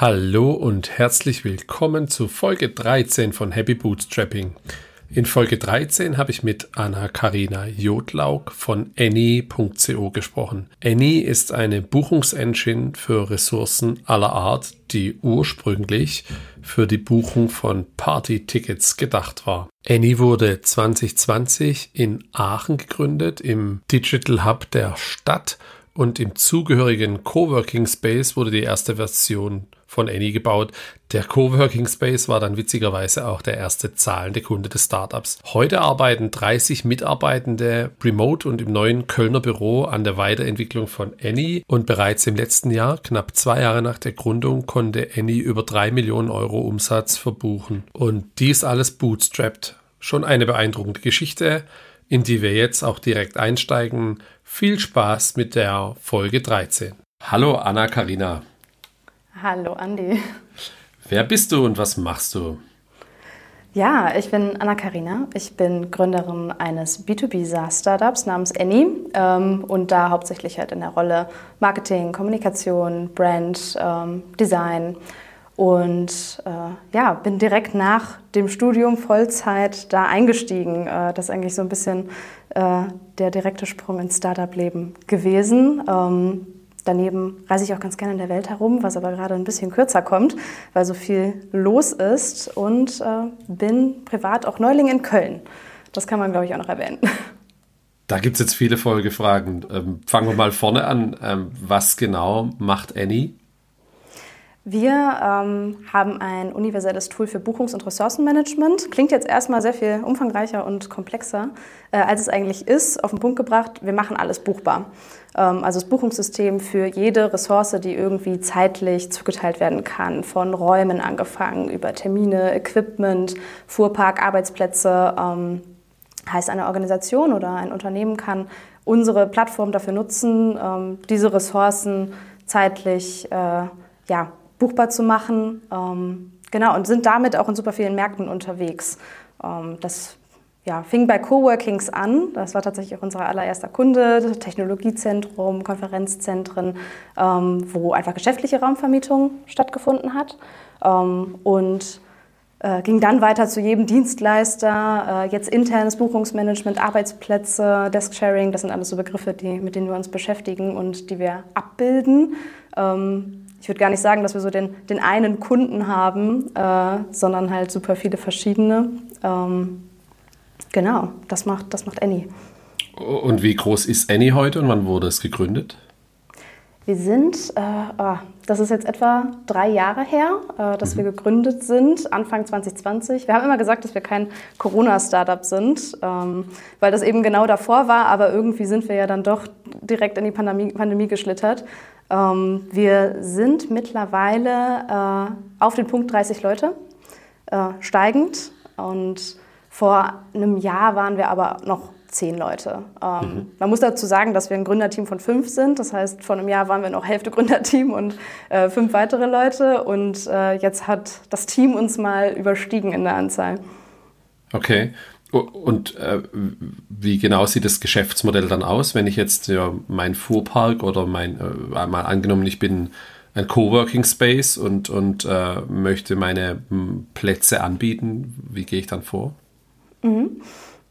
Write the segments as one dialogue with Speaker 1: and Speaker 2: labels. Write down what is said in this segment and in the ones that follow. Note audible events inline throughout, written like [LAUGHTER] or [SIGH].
Speaker 1: Hallo und herzlich willkommen zu Folge 13 von Happy Bootstrapping. In Folge 13 habe ich mit Anna-Karina Jodlaug von Any.co gesprochen. Any ist eine Buchungsengine für Ressourcen aller Art, die ursprünglich für die Buchung von Party-Tickets gedacht war. Any wurde 2020 in Aachen gegründet, im Digital Hub der Stadt und im zugehörigen Coworking Space wurde die erste Version von Any gebaut. Der Coworking Space war dann witzigerweise auch der erste zahlende Kunde des Startups. Heute arbeiten 30 Mitarbeitende remote und im neuen Kölner Büro an der Weiterentwicklung von Any und bereits im letzten Jahr, knapp zwei Jahre nach der Gründung, konnte Any über drei Millionen Euro Umsatz verbuchen. Und dies alles bootstrapped. Schon eine beeindruckende Geschichte in die wir jetzt auch direkt einsteigen. Viel Spaß mit der Folge 13. Hallo Anna-Karina.
Speaker 2: Hallo Andi.
Speaker 1: Wer bist du und was machst du?
Speaker 2: Ja, ich bin Anna-Karina. Ich bin Gründerin eines B2B-SaaS-Startups namens Any ähm, und da hauptsächlich halt in der Rolle Marketing, Kommunikation, Brand, ähm, Design und äh, ja, bin direkt nach dem Studium Vollzeit da eingestiegen. Äh, das ist eigentlich so ein bisschen äh, der direkte Sprung ins Startup-Leben gewesen. Ähm, daneben reise ich auch ganz gerne in der Welt herum, was aber gerade ein bisschen kürzer kommt, weil so viel los ist. Und äh, bin privat auch Neuling in Köln. Das kann man, glaube ich, auch noch erwähnen.
Speaker 1: Da gibt es jetzt viele Folgefragen. Ähm, fangen wir mal vorne an. Ähm, was genau macht Annie?
Speaker 2: Wir ähm, haben ein universelles Tool für Buchungs- und Ressourcenmanagement. Klingt jetzt erstmal sehr viel umfangreicher und komplexer, äh, als es eigentlich ist. Auf den Punkt gebracht, wir machen alles buchbar. Ähm, also das Buchungssystem für jede Ressource, die irgendwie zeitlich zugeteilt werden kann, von Räumen angefangen, über Termine, Equipment, Fuhrpark, Arbeitsplätze. Ähm, heißt, eine Organisation oder ein Unternehmen kann unsere Plattform dafür nutzen, ähm, diese Ressourcen zeitlich äh, ja, buchbar zu machen. Ähm, genau, und sind damit auch in super vielen Märkten unterwegs. Ähm, das ja, fing bei Coworkings an. Das war tatsächlich auch unser allererster Kunde, Technologiezentrum, Konferenzzentren, ähm, wo einfach geschäftliche Raumvermietung stattgefunden hat. Ähm, und äh, ging dann weiter zu jedem Dienstleister, äh, jetzt internes Buchungsmanagement, Arbeitsplätze, Desk-Sharing, das sind alles so Begriffe, die, mit denen wir uns beschäftigen und die wir abbilden. Ähm, ich würde gar nicht sagen, dass wir so den, den einen Kunden haben, äh, sondern halt super viele verschiedene. Ähm, genau, das macht, das macht Annie.
Speaker 1: Und wie groß ist Annie heute und wann wurde es gegründet?
Speaker 2: Wir sind, äh, oh, das ist jetzt etwa drei Jahre her, äh, dass mhm. wir gegründet sind, Anfang 2020. Wir haben immer gesagt, dass wir kein Corona-Startup sind, ähm, weil das eben genau davor war, aber irgendwie sind wir ja dann doch direkt in die Pandemie, Pandemie geschlittert. Ähm, wir sind mittlerweile äh, auf den Punkt 30 Leute, äh, steigend. Und vor einem Jahr waren wir aber noch zehn Leute. Ähm, mhm. Man muss dazu sagen, dass wir ein Gründerteam von fünf sind. Das heißt, vor einem Jahr waren wir noch Hälfte Gründerteam und äh, fünf weitere Leute. Und äh, jetzt hat das Team uns mal überstiegen in der Anzahl.
Speaker 1: Okay. Und äh, wie genau sieht das Geschäftsmodell dann aus, wenn ich jetzt ja, mein Fuhrpark oder mein, äh, mal angenommen, ich bin ein Coworking Space und, und äh, möchte meine hm, Plätze anbieten, wie gehe ich dann vor?
Speaker 2: Mhm.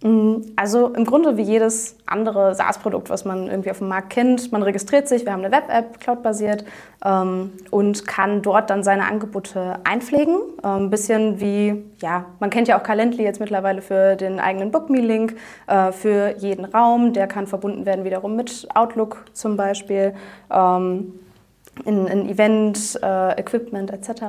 Speaker 2: Mm, also im Grunde wie jedes andere SaaS-Produkt, was man irgendwie auf dem Markt kennt. Man registriert sich, wir haben eine Web-App, cloud-basiert ähm, und kann dort dann seine Angebote einpflegen. Ein ähm, bisschen wie, ja, man kennt ja auch Calendly jetzt mittlerweile für den eigenen BookMe-Link, äh, für jeden Raum. Der kann verbunden werden wiederum mit Outlook zum Beispiel, ähm, in, in Event, äh, Equipment etc.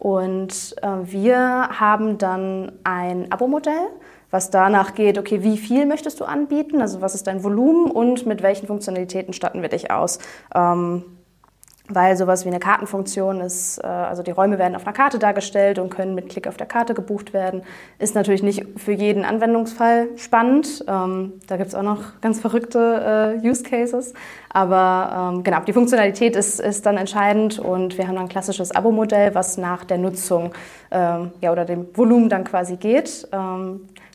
Speaker 2: Und äh, wir haben dann ein Abo-Modell was danach geht, okay, wie viel möchtest du anbieten, also was ist dein Volumen und mit welchen Funktionalitäten statten wir dich aus. Ähm, weil sowas wie eine Kartenfunktion ist, äh, also die Räume werden auf einer Karte dargestellt und können mit Klick auf der Karte gebucht werden, ist natürlich nicht für jeden Anwendungsfall spannend. Ähm, da gibt es auch noch ganz verrückte äh, Use Cases. Aber ähm, genau, die Funktionalität ist, ist dann entscheidend und wir haben dann ein klassisches Abo-Modell, was nach der Nutzung ähm, ja, oder dem Volumen dann quasi geht.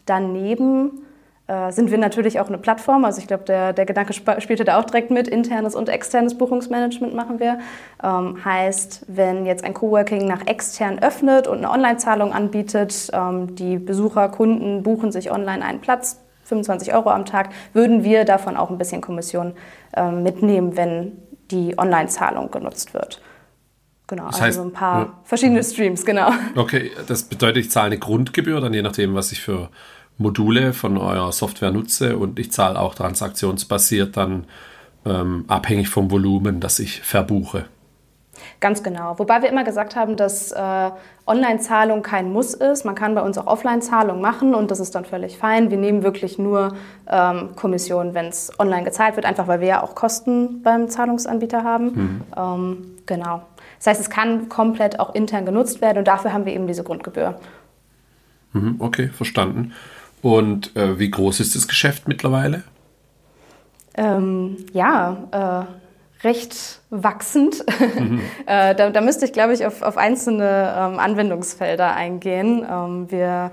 Speaker 2: Daneben äh, sind wir natürlich auch eine Plattform. Also ich glaube, der, der Gedanke sp spielte da auch direkt mit. Internes und externes Buchungsmanagement machen wir. Ähm, heißt, wenn jetzt ein Coworking nach extern öffnet und eine Online-Zahlung anbietet, ähm, die Besucher, Kunden buchen sich online einen Platz, 25 Euro am Tag, würden wir davon auch ein bisschen Kommission ähm, mitnehmen, wenn die Online-Zahlung genutzt wird. Genau, das heißt, also ein paar ja. verschiedene Streams, genau.
Speaker 1: Okay, das bedeutet, ich zahle eine Grundgebühr, dann je nachdem, was ich für Module von eurer Software nutze und ich zahle auch transaktionsbasiert dann ähm, abhängig vom Volumen, das ich verbuche.
Speaker 2: Ganz genau. Wobei wir immer gesagt haben, dass äh, Online-Zahlung kein Muss ist. Man kann bei uns auch Offline-Zahlung machen und das ist dann völlig fein. Wir nehmen wirklich nur ähm, Kommission, wenn es online gezahlt wird, einfach weil wir ja auch Kosten beim Zahlungsanbieter haben. Mhm. Ähm, genau. Das heißt, es kann komplett auch intern genutzt werden und dafür haben wir eben diese Grundgebühr.
Speaker 1: Mhm, okay, verstanden. Und äh, wie groß ist das Geschäft mittlerweile?
Speaker 2: Ähm, ja, äh, recht wachsend. Mhm. [LAUGHS] äh, da, da, müsste ich, glaube ich, auf, auf einzelne ähm, Anwendungsfelder eingehen. Ähm, wir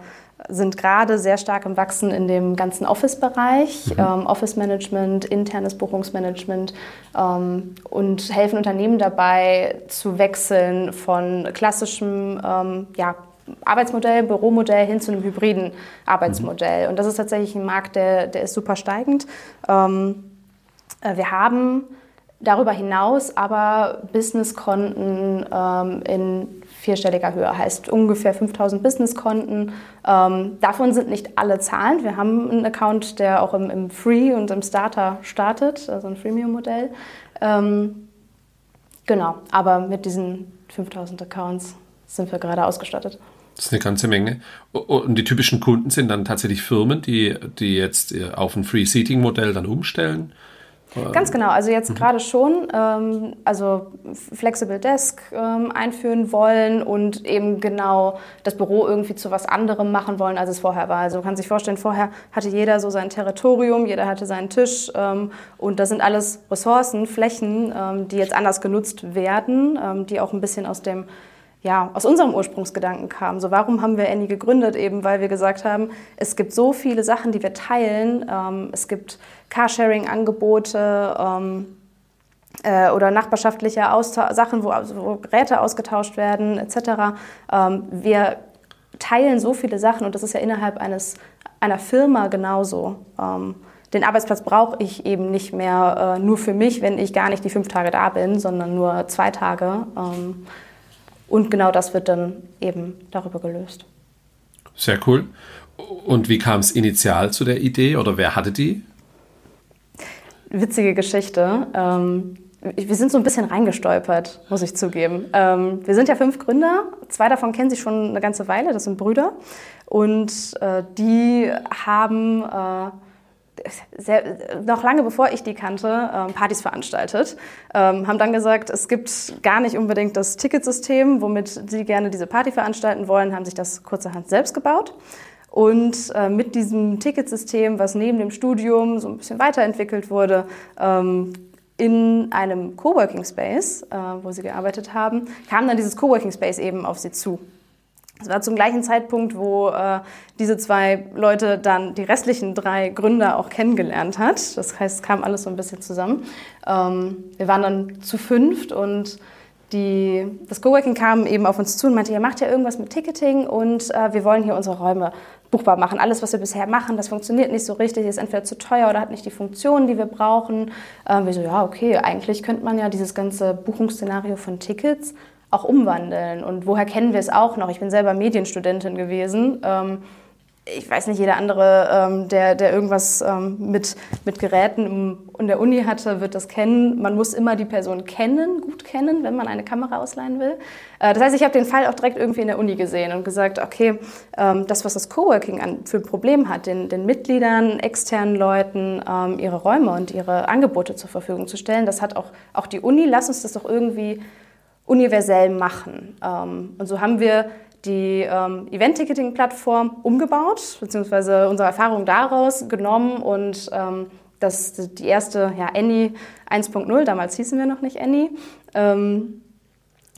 Speaker 2: sind gerade sehr stark im Wachsen in dem ganzen Office-Bereich, mhm. ähm, Office-Management, internes Buchungsmanagement ähm, und helfen Unternehmen dabei zu wechseln von klassischem ähm, ja, Arbeitsmodell, Büromodell hin zu einem hybriden Arbeitsmodell. Mhm. Und das ist tatsächlich ein Markt, der, der ist super steigend. Ähm, äh, wir haben darüber hinaus aber Businesskonten ähm, in vierstelliger Höhe, heißt ungefähr 5000 Businesskonten. Ähm, davon sind nicht alle zahlend. Wir haben einen Account, der auch im, im Free und im Starter startet, also ein Freemium-Modell. Ähm, genau, aber mit diesen 5000 Accounts sind wir gerade ausgestattet.
Speaker 1: Das ist eine ganze Menge. Und die typischen Kunden sind dann tatsächlich Firmen, die, die jetzt äh, auf ein Free-Seating-Modell dann umstellen.
Speaker 2: Ganz genau, also jetzt mhm. gerade schon, ähm, also Flexible Desk ähm, einführen wollen und eben genau das Büro irgendwie zu was anderem machen wollen, als es vorher war. Also man kann sich vorstellen, vorher hatte jeder so sein Territorium, jeder hatte seinen Tisch ähm, und das sind alles Ressourcen, Flächen, ähm, die jetzt anders genutzt werden, ähm, die auch ein bisschen aus dem ja, aus unserem Ursprungsgedanken kam. So, warum haben wir Annie gegründet? Eben, weil wir gesagt haben, es gibt so viele Sachen, die wir teilen. Ähm, es gibt Carsharing-Angebote ähm, äh, oder nachbarschaftliche Austausch Sachen, wo, wo, Geräte ausgetauscht werden, etc. Ähm, wir teilen so viele Sachen und das ist ja innerhalb eines, einer Firma genauso. Ähm, den Arbeitsplatz brauche ich eben nicht mehr äh, nur für mich, wenn ich gar nicht die fünf Tage da bin, sondern nur zwei Tage. Und genau das wird dann eben darüber gelöst.
Speaker 1: Sehr cool. Und wie kam es initial zu der Idee oder wer hatte die?
Speaker 2: Witzige Geschichte. Ähm, wir sind so ein bisschen reingestolpert, muss ich zugeben. Ähm, wir sind ja fünf Gründer. Zwei davon kennen sich schon eine ganze Weile. Das sind Brüder. Und äh, die haben äh, sehr, noch lange bevor ich die kannte, ähm, Partys veranstaltet. Ähm, haben dann gesagt, es gibt gar nicht unbedingt das Ticketsystem, womit sie gerne diese Party veranstalten wollen, haben sich das kurzerhand selbst gebaut. Und äh, mit diesem Ticketsystem, was neben dem Studium so ein bisschen weiterentwickelt wurde, ähm, in einem Coworking Space, äh, wo sie gearbeitet haben, kam dann dieses Coworking Space eben auf sie zu. Es war zum gleichen Zeitpunkt, wo äh, diese zwei Leute dann die restlichen drei Gründer auch kennengelernt hat. Das heißt, es kam alles so ein bisschen zusammen. Ähm, wir waren dann zu fünft und die, das Coworking kam eben auf uns zu und meinte, ihr macht ja irgendwas mit Ticketing und äh, wir wollen hier unsere Räume buchbar machen. Alles, was wir bisher machen, das funktioniert nicht so richtig, ist entweder zu teuer oder hat nicht die Funktionen, die wir brauchen. Äh, wir so, ja, okay, eigentlich könnte man ja dieses ganze Buchungsszenario von Tickets auch umwandeln. Und woher kennen wir es auch noch? Ich bin selber Medienstudentin gewesen. Ähm, ich weiß nicht, jeder andere, ähm, der, der irgendwas ähm, mit, mit Geräten in der Uni hatte, wird das kennen. Man muss immer die Person kennen, gut kennen, wenn man eine Kamera ausleihen will. Äh, das heißt, ich habe den Fall auch direkt irgendwie in der Uni gesehen und gesagt, okay, das, was das Coworking an, für ein Problem hat, den, den Mitgliedern, externen Leuten ihre Räume und ihre Angebote zur Verfügung zu stellen, das hat auch, auch die Uni. Lass uns das doch irgendwie universell machen. Ähm, und so haben wir die ähm, Event-Ticketing-Plattform umgebaut, beziehungsweise unsere Erfahrung daraus genommen und ähm, das die erste, ja, Annie 1.0, damals hießen wir noch nicht Annie, ähm,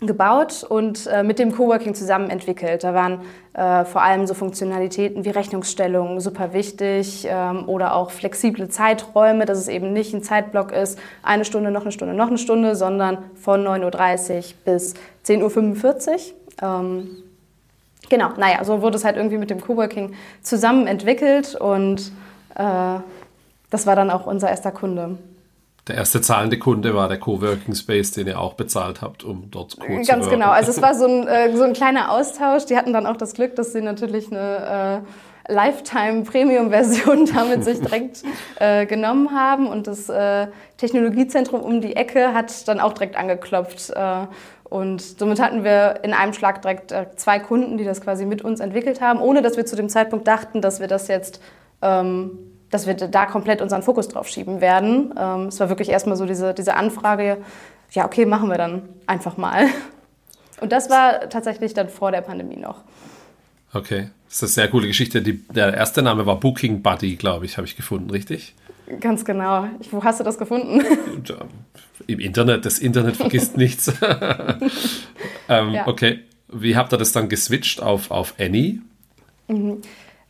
Speaker 2: gebaut und äh, mit dem Coworking zusammen entwickelt. Da waren äh, vor allem so Funktionalitäten wie Rechnungsstellung super wichtig ähm, oder auch flexible Zeiträume, dass es eben nicht ein Zeitblock ist, eine Stunde, noch eine Stunde, noch eine Stunde, sondern von 9.30 Uhr bis 10.45 Uhr. Ähm, genau, naja, so wurde es halt irgendwie mit dem Coworking zusammen entwickelt und äh, das war dann auch unser erster Kunde.
Speaker 1: Der erste zahlende Kunde war der Coworking Space, den ihr auch bezahlt habt, um dort
Speaker 2: Co Ganz zu Ganz genau. Also es war so ein, äh, so ein kleiner Austausch. Die hatten dann auch das Glück, dass sie natürlich eine äh, Lifetime Premium Version [LAUGHS] damit sich direkt äh, genommen haben und das äh, Technologiezentrum um die Ecke hat dann auch direkt angeklopft. Äh, und somit hatten wir in einem Schlag direkt äh, zwei Kunden, die das quasi mit uns entwickelt haben, ohne dass wir zu dem Zeitpunkt dachten, dass wir das jetzt ähm, dass wir da komplett unseren Fokus drauf schieben werden. Ähm, es war wirklich erstmal so diese, diese Anfrage, ja, okay, machen wir dann einfach mal. Und das war tatsächlich dann vor der Pandemie noch.
Speaker 1: Okay, das ist eine sehr coole Geschichte. Die, der erste Name war Booking Buddy, glaube ich, habe ich gefunden, richtig?
Speaker 2: Ganz genau. Wo hast du das gefunden?
Speaker 1: Im Internet. Das Internet vergisst [LAUGHS] nichts. [LAUGHS] ähm, ja. Okay. Wie habt ihr das dann geswitcht auf, auf Annie?
Speaker 2: Mhm.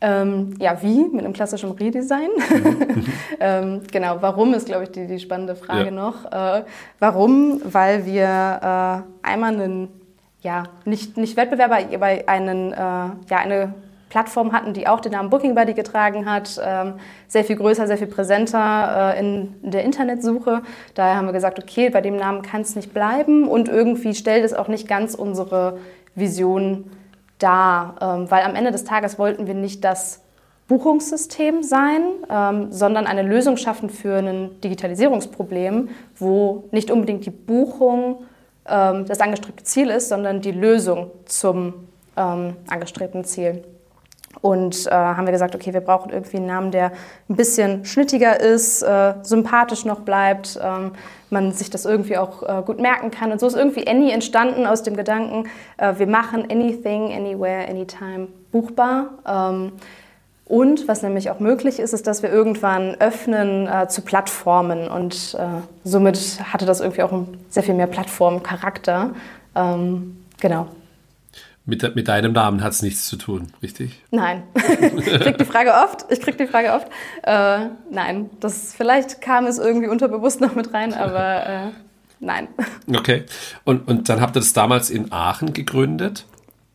Speaker 2: Ähm, ja, wie? Mit einem klassischen Redesign. [LAUGHS] Mhm. ähm, genau, warum ist, glaube ich, die, die spannende Frage ja. noch. Äh, warum? Weil wir äh, einmal einen, ja, nicht, nicht Wettbewerber, aber einen, äh, ja, eine Plattform hatten, die auch den Namen Booking Buddy getragen hat, ähm, sehr viel größer, sehr viel präsenter äh, in der Internetsuche. Daher haben wir gesagt, okay, bei dem Namen kann es nicht bleiben und irgendwie stellt es auch nicht ganz unsere Vision da, ähm, weil am Ende des Tages wollten wir nicht das Buchungssystem sein, ähm, sondern eine Lösung schaffen für ein Digitalisierungsproblem, wo nicht unbedingt die Buchung ähm, das angestrebte Ziel ist, sondern die Lösung zum angestrebten Ziel. Und äh, haben wir gesagt, okay, wir brauchen irgendwie einen Namen, der ein bisschen schnittiger ist, äh, sympathisch noch bleibt, ähm, man sich das irgendwie auch äh, gut merken kann. Und so ist irgendwie Any entstanden aus dem Gedanken, äh, wir machen anything, anywhere, anytime buchbar. Ähm, und was nämlich auch möglich ist, ist, dass wir irgendwann öffnen äh, zu Plattformen. Und somit hatte das irgendwie auch sehr viel mehr Plattformcharakter. Ähm, genau.
Speaker 1: Mit, mit deinem Namen hat es nichts zu tun, richtig?
Speaker 2: Nein. ich kriege die Frage oft. Ich kriege die Frage oft. Äh, nein, das vielleicht kam es irgendwie unterbewusst noch mit rein, aber äh, nein.
Speaker 1: Okay. Und, und dann habt ihr das damals in Aachen gegründet.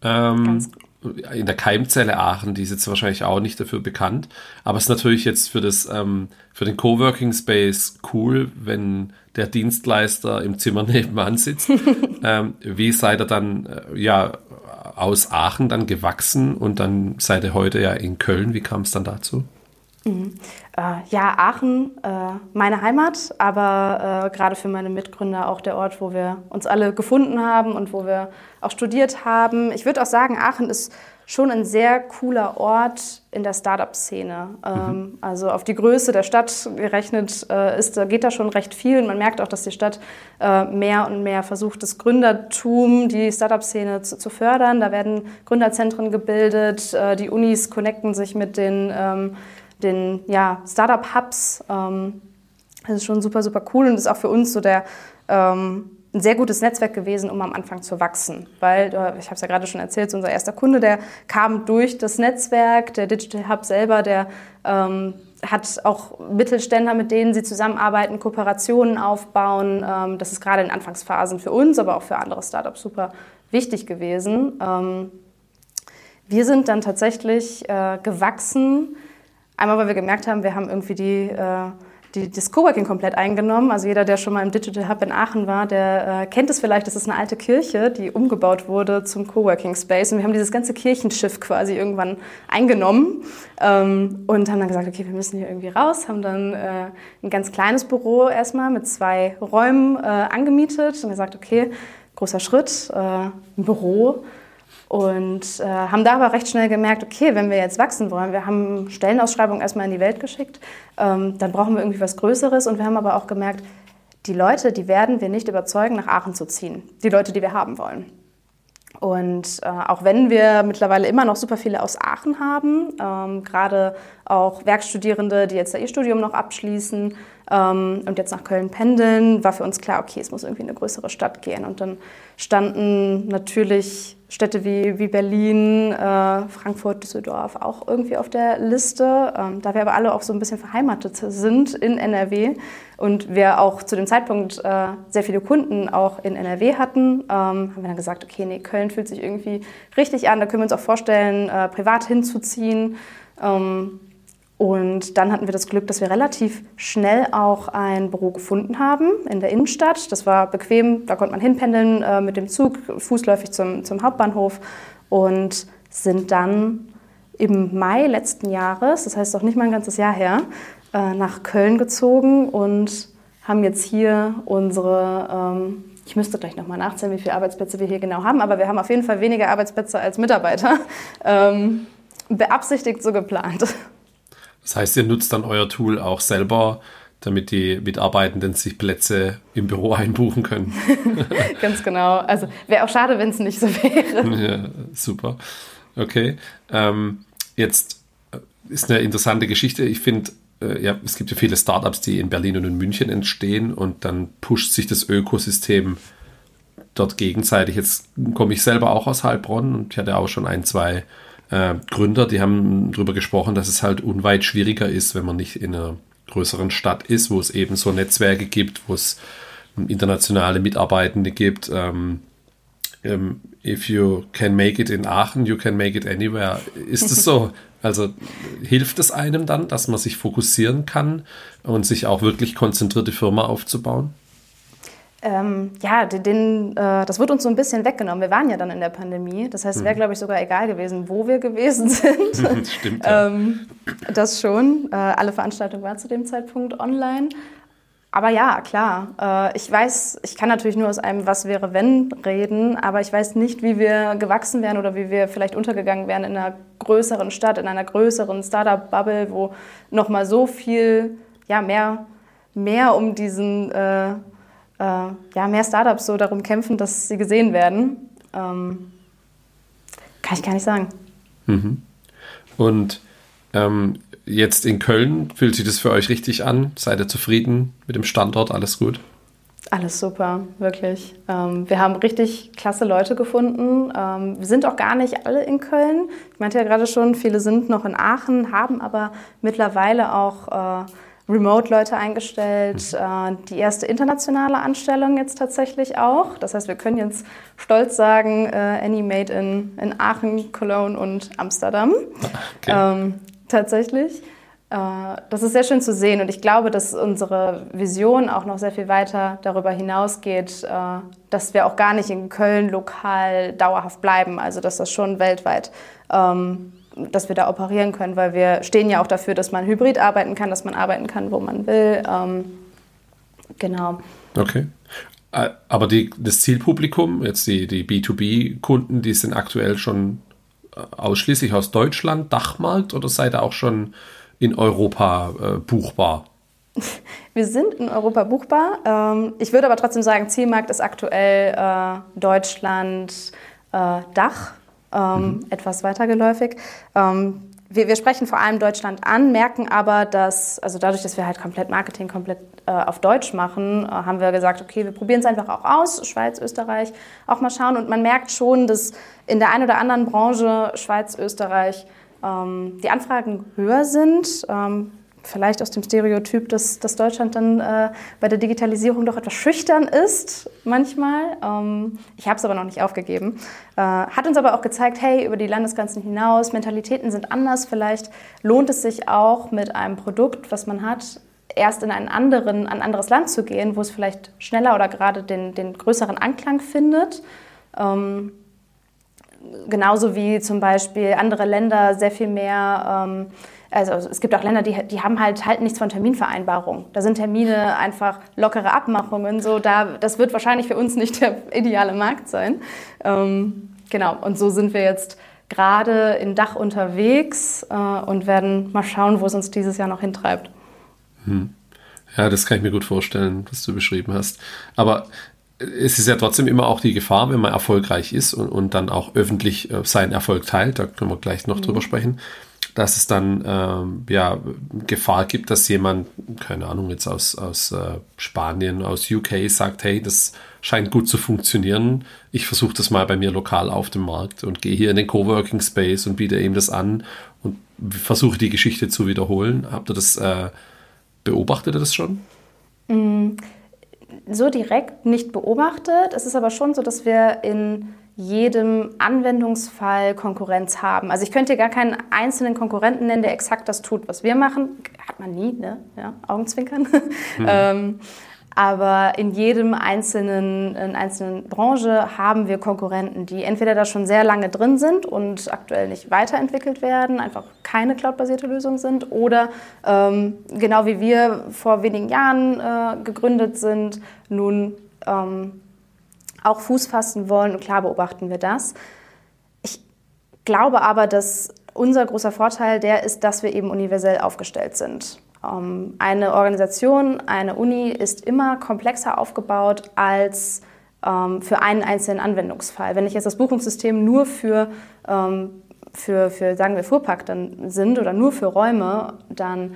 Speaker 1: Ähm, Ganz in der Keimzelle Aachen, die ist jetzt wahrscheinlich auch nicht dafür bekannt, aber es ist natürlich jetzt für das ähm, für den Coworking Space cool, wenn der Dienstleister im Zimmer [LAUGHS] nebenan sitzt. [LAUGHS] ähm, wie seid ihr dann äh, ja aus Aachen dann gewachsen und dann seid ihr heute ja in Köln. Wie kam es dann dazu?
Speaker 2: Mhm. Äh, ja, Aachen, äh, meine Heimat, aber äh, gerade für meine Mitgründer auch der Ort, wo wir uns alle gefunden haben und wo wir auch studiert haben. Ich würde auch sagen, Aachen ist schon ein sehr cooler Ort in der Startup-Szene. Ähm, mhm. Also auf die Größe der Stadt gerechnet äh, ist, geht da schon recht viel. Und man merkt auch, dass die Stadt äh, mehr und mehr versucht, das Gründertum, die Startup-Szene zu, zu, fördern. Da werden Gründerzentren gebildet, äh, die Unis connecten sich mit den, ähm, den ja, Startup-Hubs. Ähm, das ist schon super, super cool und ist auch für uns so der ähm, ein sehr gutes Netzwerk gewesen, um am Anfang zu wachsen. Weil, ich habe es ja gerade schon erzählt, unser erster Kunde, der kam durch das Netzwerk, der Digital Hub selber, der ähm, hat auch Mittelständler, mit denen sie zusammenarbeiten, Kooperationen aufbauen. Ähm, das ist gerade in Anfangsphasen für uns, aber auch für andere Startups super wichtig gewesen. Ähm, wir sind dann tatsächlich äh, gewachsen, einmal weil wir gemerkt haben, wir haben irgendwie die... Äh, die, das Coworking komplett eingenommen. Also jeder, der schon mal im Digital Hub in Aachen war, der äh, kennt es vielleicht. Das ist eine alte Kirche, die umgebaut wurde zum Coworking Space. Und wir haben dieses ganze Kirchenschiff quasi irgendwann eingenommen ähm, und haben dann gesagt, okay, wir müssen hier irgendwie raus. Haben dann äh, ein ganz kleines Büro erstmal mit zwei Räumen äh, angemietet und gesagt, okay, großer Schritt, äh, ein Büro und äh, haben da aber recht schnell gemerkt, okay, wenn wir jetzt wachsen wollen, wir haben Stellenausschreibungen erstmal in die Welt geschickt, ähm, dann brauchen wir irgendwie was Größeres. Und wir haben aber auch gemerkt, die Leute, die werden wir nicht überzeugen, nach Aachen zu ziehen. Die Leute, die wir haben wollen. Und äh, auch wenn wir mittlerweile immer noch super viele aus Aachen haben, ähm, gerade auch Werkstudierende, die jetzt ihr Studium noch abschließen ähm, und jetzt nach Köln pendeln, war für uns klar, okay, es muss irgendwie in eine größere Stadt gehen. Und dann standen natürlich Städte wie, wie Berlin, äh, Frankfurt, Düsseldorf auch irgendwie auf der Liste. Ähm, da wir aber alle auch so ein bisschen verheimatet sind in NRW und wir auch zu dem Zeitpunkt äh, sehr viele Kunden auch in NRW hatten, ähm, haben wir dann gesagt, okay, nee, Köln fühlt sich irgendwie richtig an, da können wir uns auch vorstellen, äh, privat hinzuziehen. Ähm, und dann hatten wir das Glück, dass wir relativ schnell auch ein Büro gefunden haben in der Innenstadt. Das war bequem, da konnte man hinpendeln äh, mit dem Zug, fußläufig zum, zum Hauptbahnhof und sind dann im Mai letzten Jahres, das heißt auch nicht mal ein ganzes Jahr her, äh, nach Köln gezogen und haben jetzt hier unsere, ähm, ich müsste gleich nochmal nachzählen, wie viele Arbeitsplätze wir hier genau haben, aber wir haben auf jeden Fall weniger Arbeitsplätze als Mitarbeiter. [LAUGHS] Ähm, beabsichtigt so geplant.
Speaker 1: Das heißt, ihr nutzt dann euer Tool auch selber, damit die Mitarbeitenden sich Plätze im Büro [LAUGHS] einbuchen können. [LAUGHS]
Speaker 2: Ganz genau. Also wäre auch schade, wenn es nicht so wäre. [LAUGHS]
Speaker 1: Ja, super. Okay. Ähm, jetzt äh, ist eine interessante Geschichte. Ich finde, äh, ja, es gibt ja viele Startups, die in Berlin und in München entstehen und dann pusht sich das Ökosystem dort gegenseitig. Jetzt komme ich selber auch aus Heilbronn und ich hatte auch schon ein, zwei äh, Gründer, die haben darüber gesprochen, dass es halt unweit schwieriger ist, wenn man nicht in einer größeren Stadt ist, wo es eben so Netzwerke gibt, wo es internationale Mitarbeitende gibt. Ähm, ähm, if you can make it in Aachen, you can make it anywhere. Ist es so? [LAUGHS] Also hilft es einem dann, dass man sich fokussieren kann und sich auch wirklich konzentrierte Firma aufzubauen?
Speaker 2: Ähm, ja, den, äh, das wird uns so ein bisschen weggenommen. Wir waren ja dann in der Pandemie. Das heißt, es wäre, mhm. glaube ich, sogar egal gewesen, wo wir gewesen [LAUGHS] sind. [LAUGHS]
Speaker 1: Stimmt. Ja. ähm,
Speaker 2: das schon. Äh, alle Veranstaltungen waren zu dem Zeitpunkt online. Aber ja, klar. Äh, ich weiß, ich kann natürlich nur aus einem Was wäre wenn reden, aber ich weiß nicht, wie wir gewachsen wären oder wie wir vielleicht untergegangen wären in einer größeren Stadt, in einer größeren Startup-Bubble, wo nochmal so viel, ja, mehr, mehr um diesen äh, ja, mehr Startups so darum kämpfen, dass sie gesehen werden. Ähm, kann ich gar nicht sagen.
Speaker 1: Mhm. Und ähm, jetzt in Köln, fühlt sich das für euch richtig an? Seid ihr zufrieden mit dem Standort? Alles gut?
Speaker 2: Alles super, wirklich. Ähm, wir haben richtig klasse Leute gefunden. Ähm, wir sind auch gar nicht alle in Köln. Ich meinte ja gerade schon, viele sind noch in Aachen, haben aber mittlerweile auch äh, Remote-Leute eingestellt, mhm. äh, die erste internationale Anstellung jetzt tatsächlich auch. Das heißt, wir können jetzt stolz sagen, äh, Annie made in, in Aachen, Cologne und Amsterdam. Okay. Ähm, tatsächlich. Äh, das ist sehr schön zu sehen und ich glaube, dass unsere Vision auch noch sehr viel weiter darüber hinausgeht, äh, dass wir auch gar nicht in Köln lokal dauerhaft bleiben, also dass das schon weltweit ähm, dass wir da operieren können, weil wir stehen ja auch dafür, dass man hybrid arbeiten kann, dass man arbeiten kann, wo man will. Ähm, genau.
Speaker 1: Okay. Äh, aber die, das Zielpublikum, jetzt die, die B2B-Kunden, die sind aktuell schon äh, ausschließlich aus Deutschland, Dachmarkt oder seid ihr auch schon in Europa äh, buchbar? [LAUGHS]
Speaker 2: Wir sind in Europa buchbar. Ähm, ich würde aber trotzdem sagen, Zielmarkt ist aktuell äh, Deutschland, äh, Dach ähm, mhm. etwas weitergeläufig. Ähm, wir, wir, sprechen vor allem Deutschland an, merken aber, dass, also dadurch, dass wir halt komplett Marketing komplett äh, auf Deutsch machen, äh, haben wir gesagt, okay, wir probieren es einfach auch aus, Schweiz, Österreich, auch mal schauen. Und man merkt schon, dass in der einen oder anderen Branche, Schweiz, Österreich, ähm, die Anfragen höher sind. Ähm, vielleicht aus dem Stereotyp, dass, dass Deutschland dann äh, bei der Digitalisierung doch etwas schüchtern ist, manchmal. Ähm, ich habe es aber noch nicht aufgegeben. Äh, hat uns aber auch gezeigt, hey, über die Landesgrenzen hinaus, Mentalitäten sind anders. Vielleicht lohnt es sich auch mit einem Produkt, was man hat, erst in einen anderen, ein anderes Land zu gehen, wo es vielleicht schneller oder gerade den, den größeren Anklang findet. Ähm, genauso wie zum Beispiel andere Länder sehr viel mehr ähm, also es gibt auch Länder, die, die haben halt, halt nichts von Terminvereinbarung. Da sind Termine einfach lockere Abmachungen. So, da, das wird wahrscheinlich für uns nicht der ideale Markt sein. Ähm, genau, und so sind wir jetzt gerade in Dach unterwegs äh, und werden mal schauen, wo es uns dieses Jahr noch hintreibt.
Speaker 1: Hm. Ja, das kann ich mir gut vorstellen, was du beschrieben hast. Aber es ist ja trotzdem immer auch die Gefahr, wenn man erfolgreich ist und, und dann auch öffentlich äh, seinen Erfolg teilt, da können wir gleich noch mhm. drüber sprechen, dass es dann ähm, ja Gefahr gibt, dass jemand, keine Ahnung, jetzt aus, aus äh, Spanien, aus UK sagt, hey, das scheint gut zu funktionieren. Ich versuche das mal bei mir lokal auf dem Markt und gehe hier in den Coworking Space und biete ihm das an und versuche die Geschichte zu wiederholen. Habt ihr das äh, beobachtet ihr das schon?
Speaker 2: Mm, so direkt nicht beobachtet. Es ist aber schon so, dass wir in jedem Anwendungsfall Konkurrenz haben. Also ich könnte gar keinen einzelnen Konkurrenten nennen, der exakt das tut, was wir machen. Hat man nie, ne? Ja, Augenzwinkern. Mhm. [LAUGHS] ähm, aber in jedem einzelnen, in einzelnen Branche haben wir Konkurrenten, die entweder da schon sehr lange drin sind und aktuell nicht weiterentwickelt werden, einfach keine cloudbasierte Lösung sind oder ähm, genau wie wir vor wenigen Jahren äh, gegründet sind, nun ähm, auch Fuß fassen wollen. Und klar beobachten wir das. Ich glaube aber, dass unser großer Vorteil der ist, dass wir eben universell aufgestellt sind. Ähm, eine Organisation, eine Uni ist immer komplexer aufgebaut als ähm, für einen einzelnen Anwendungsfall. Wenn ich jetzt das Buchungssystem nur für, ähm, für, für sagen wir, Fuhrpark dann sind oder nur für Räume, dann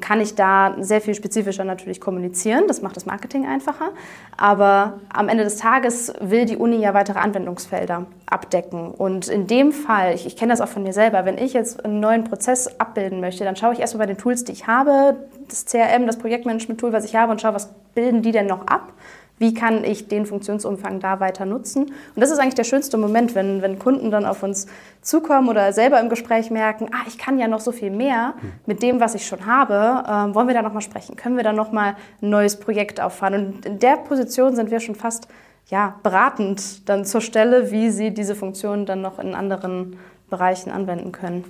Speaker 2: kann ich da sehr viel spezifischer natürlich kommunizieren. Das macht das Marketing einfacher. Aber am Ende des Tages will die Uni ja weitere Anwendungsfelder abdecken. Und in dem Fall, ich, ich kenne das auch von mir selber, wenn ich jetzt einen neuen Prozess abbilden möchte, dann schaue ich erstmal bei den Tools, die ich habe, das CRM, das Projektmanagement-Tool, was ich habe, und schaue, was bilden die denn noch ab wie kann ich den Funktionsumfang da weiter nutzen. Und das ist eigentlich der schönste Moment, wenn, wenn Kunden dann auf uns zukommen oder selber im Gespräch merken, ah, ich kann ja noch so viel mehr mit dem, was ich schon habe. Ähm, wollen wir da nochmal sprechen? Können wir da nochmal ein neues Projekt auffahren? Und in der Position sind wir schon fast ja, beratend dann zur Stelle, wie sie diese Funktionen dann noch in anderen Bereichen anwenden können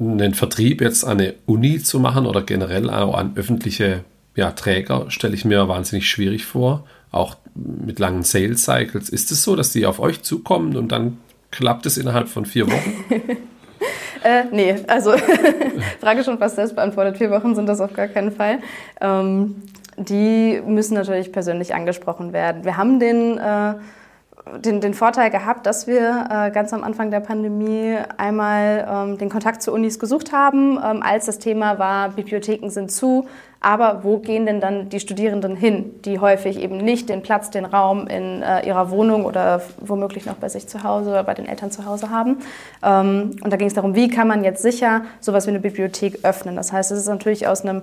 Speaker 1: einen Vertrieb jetzt an eine Uni zu machen oder generell auch an öffentliche ja, Träger stelle ich mir wahnsinnig schwierig vor, auch mit langen Sales Cycles. Ist es so, dass die auf euch zukommen und dann klappt es innerhalb von vier Wochen? [LAUGHS]
Speaker 2: äh, nee, also [LAUGHS] Frage schon fast selbst beantwortet. Vier Wochen sind das auf gar keinen Fall. Ähm, die müssen natürlich persönlich angesprochen werden. Wir haben den äh, den, den Vorteil gehabt, dass wir äh, ganz am Anfang der Pandemie einmal ähm, den Kontakt zu Unis gesucht haben, ähm, als das Thema war, Bibliotheken sind zu, aber wo gehen denn dann die Studierenden hin, die häufig eben nicht den Platz, den Raum in äh, ihrer Wohnung oder womöglich noch bei sich zu Hause oder bei den Eltern zu Hause haben. Ähm, und da ging es darum, wie kann man jetzt sicher sowas wie eine Bibliothek öffnen. Das heißt, es ist natürlich aus einem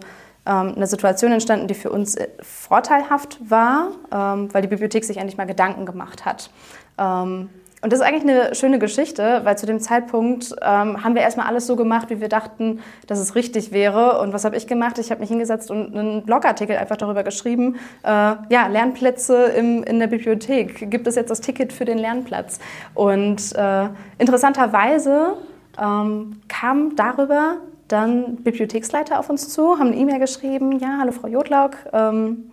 Speaker 2: eine Situation entstanden, die für uns äh, vorteilhaft war, ähm, weil die Bibliothek sich endlich mal Gedanken gemacht hat. Ähm, und das ist eigentlich eine schöne Geschichte, weil zu dem Zeitpunkt ähm, haben wir erstmal alles so gemacht, wie wir dachten, dass es richtig wäre. Und was habe ich gemacht? Ich habe mich hingesetzt und einen Blogartikel einfach darüber geschrieben. Äh, ja, Lernplätze im, in der Bibliothek. Gibt es jetzt das Ticket für den Lernplatz? Und äh, interessanterweise ähm, kam darüber dann Bibliotheksleiter auf uns zu, haben eine E-Mail geschrieben, ja, hallo Frau Jodlaug, ähm,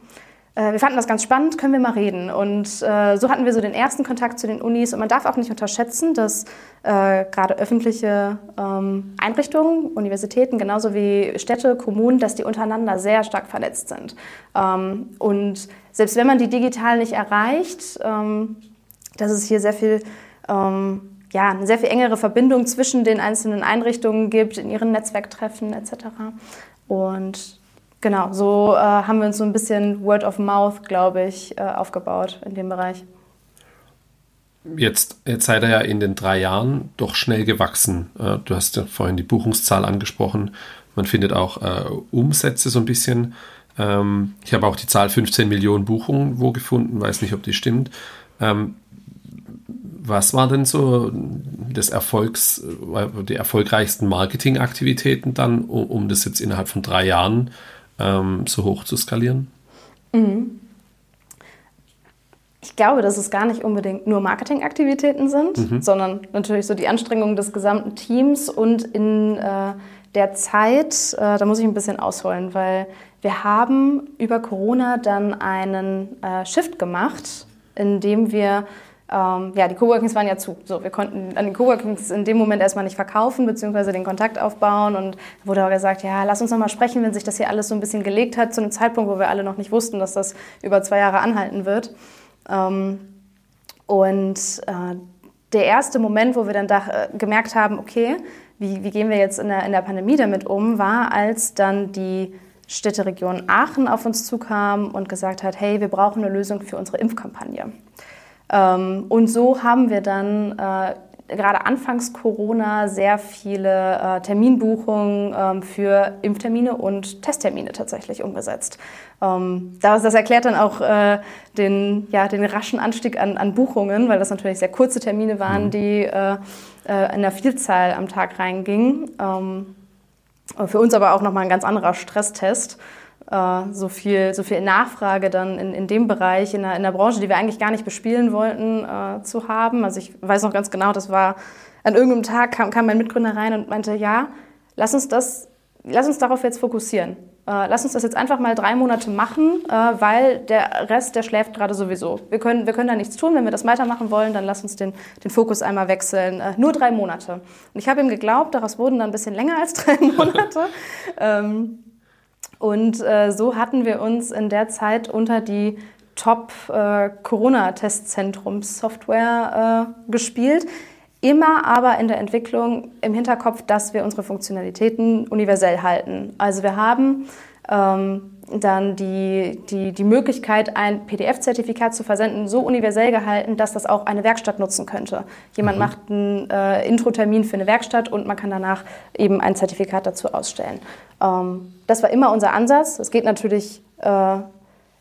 Speaker 2: äh, wir fanden das ganz spannend, können wir mal reden. Und äh, so hatten wir so den ersten Kontakt zu den Unis. Und man darf auch nicht unterschätzen, dass äh, gerade öffentliche ähm, Einrichtungen, Universitäten, genauso wie Städte, Kommunen, dass die untereinander sehr stark vernetzt sind. Ähm, und selbst wenn man die digital nicht erreicht, ähm, dass es hier sehr viel ähm, ja, eine sehr viel engere Verbindung zwischen den einzelnen Einrichtungen gibt, in ihren Netzwerktreffen etc. Und genau, so äh, haben wir uns so ein bisschen Word of Mouth, glaube ich, äh, aufgebaut in dem Bereich.
Speaker 1: Jetzt, jetzt seid ihr ja in den drei Jahren doch schnell gewachsen. Äh, du hast ja vorhin die Buchungszahl angesprochen. Man findet auch äh, Umsätze so ein bisschen. Ähm, ich habe auch die Zahl 15 Millionen Buchungen wo gefunden, weiß nicht, ob die stimmt. Ähm, was war denn so das Erfolgs, die erfolgreichsten Marketingaktivitäten dann, um, um, das jetzt innerhalb von drei Jahren ähm, so hoch zu skalieren? Mhm.
Speaker 2: Ich glaube, dass es gar nicht unbedingt nur Marketingaktivitäten sind, mhm. sondern natürlich so die Anstrengungen des gesamten Teams und in äh, der Zeit, äh, da muss ich ein bisschen ausholen, weil wir haben über Corona dann einen äh, Shift gemacht, in dem wir ähm, ja, die Coworkings waren ja zu. So, wir konnten an den Coworkings in dem Moment erstmal nicht verkaufen, beziehungsweise den Kontakt aufbauen. Und wurde auch gesagt, ja, lass uns noch mal sprechen, wenn sich das hier alles so ein bisschen gelegt hat, zu einem Zeitpunkt, wo wir alle noch nicht wussten, dass das über zwei Jahre anhalten wird. Ähm, und äh, der erste Moment, wo wir dann da, äh, gemerkt haben, okay, wie, wie gehen wir jetzt in der, in der Pandemie damit um, war, als dann die Städteregion Aachen auf uns zukam und gesagt hat, hey, wir brauchen eine Lösung für unsere Impfkampagne. Ähm, und so haben wir dann äh, gerade anfangs Corona sehr viele äh, Terminbuchungen ähm, für Impftermine und Testtermine tatsächlich umgesetzt. Ähm, das, das, erklärt dann auch äh, den, ja, den raschen Anstieg an, an, Buchungen, weil das natürlich sehr kurze Termine waren, mhm. die äh, äh, in der Vielzahl am Tag reingingen. Ähm, für uns aber auch nochmal ein ganz anderer Stresstest. Äh, so, viel, so viel Nachfrage dann in, in dem Bereich, in der, in der Branche, die wir eigentlich gar nicht bespielen wollten, äh, zu haben. Also ich weiß noch ganz genau, das war an irgendeinem Tag kam, kam mein Mitgründer rein und meinte, ja, lass uns das, lass uns darauf jetzt fokussieren. Äh, lass uns das jetzt einfach mal drei Monate machen, äh, weil der Rest, der schläft gerade sowieso. Wir können, wir können da nichts tun. Wenn wir das weitermachen wollen, dann lass uns den, den Fokus einmal wechseln. Äh, nur drei Monate. Und ich habe ihm geglaubt, daraus wurden dann ein bisschen länger als drei [LAUGHS] Monate. ähm, und äh, so hatten wir uns in der Zeit unter die Top äh, äh, gespielt. Immer aber in der Entwicklung im Hinterkopf, dass wir unsere Funktionalitäten universell halten. Also wir haben ähm, dann die, die, die Möglichkeit, ein PDF-Zertifikat zu versenden, so universell gehalten, dass das auch eine Werkstatt nutzen könnte. Jemand mhm. macht einen äh, Intro-Termin für eine Werkstatt und man kann danach eben ein Zertifikat dazu ausstellen. Ähm, das war immer unser Ansatz. Es geht natürlich äh,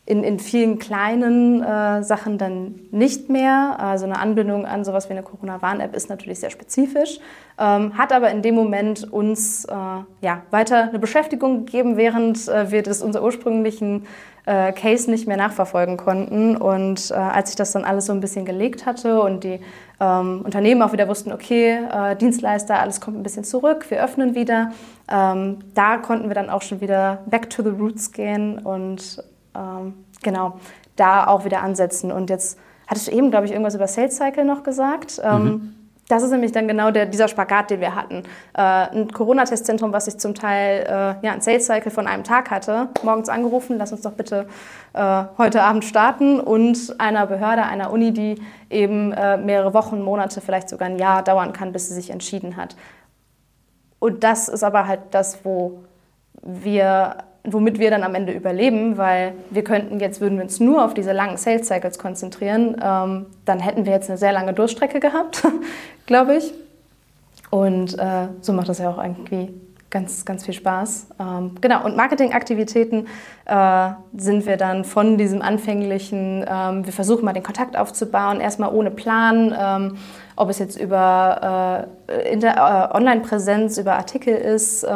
Speaker 2: in, in vielen kleinen äh, Sachen dann nicht mehr. Also eine Anbindung an sowas wie eine Corona-Warn-App ist natürlich sehr spezifisch, ähm, hat aber in dem Moment uns äh, ja, weiter eine Beschäftigung gegeben, während äh, wir das unser ursprünglichen äh, Case nicht mehr nachverfolgen konnten. Und äh, als ich das dann alles so ein bisschen gelegt hatte und die ähm, Unternehmen auch wieder wussten, okay, äh, Dienstleister, alles kommt ein bisschen zurück, wir öffnen wieder, ähm, da konnten wir dann auch schon wieder back to the roots gehen und ähm, genau, da auch wieder ansetzen. Und jetzt hattest du eben, glaube ich, irgendwas über Sales Cycle noch gesagt. Ähm, mhm. Das ist nämlich dann genau der, dieser Spagat, den wir hatten. Äh, ein Corona-Testzentrum, was ich zum Teil äh, ja, ein Sales Cycle von einem Tag hatte, morgens angerufen, lass uns doch bitte äh, heute Abend starten und einer Behörde, einer Uni, die eben äh, mehrere Wochen, Monate, vielleicht sogar ein Jahr dauern kann, bis sie sich entschieden hat. Und das ist aber halt das, wo wir womit wir dann am Ende überleben, weil wir könnten jetzt, würden wir uns nur auf diese langen Sales Cycles konzentrieren, ähm, dann hätten wir jetzt eine sehr lange Durchstrecke gehabt, [LAUGHS] glaube ich. Und äh, so macht das ja auch irgendwie ganz, ganz viel Spaß. Ähm, genau, und Marketingaktivitäten äh, sind wir dann von diesem anfänglichen, ähm, wir versuchen mal den Kontakt aufzubauen, erstmal ohne Plan, ähm, ob es jetzt über äh, äh Online-Präsenz, über Artikel ist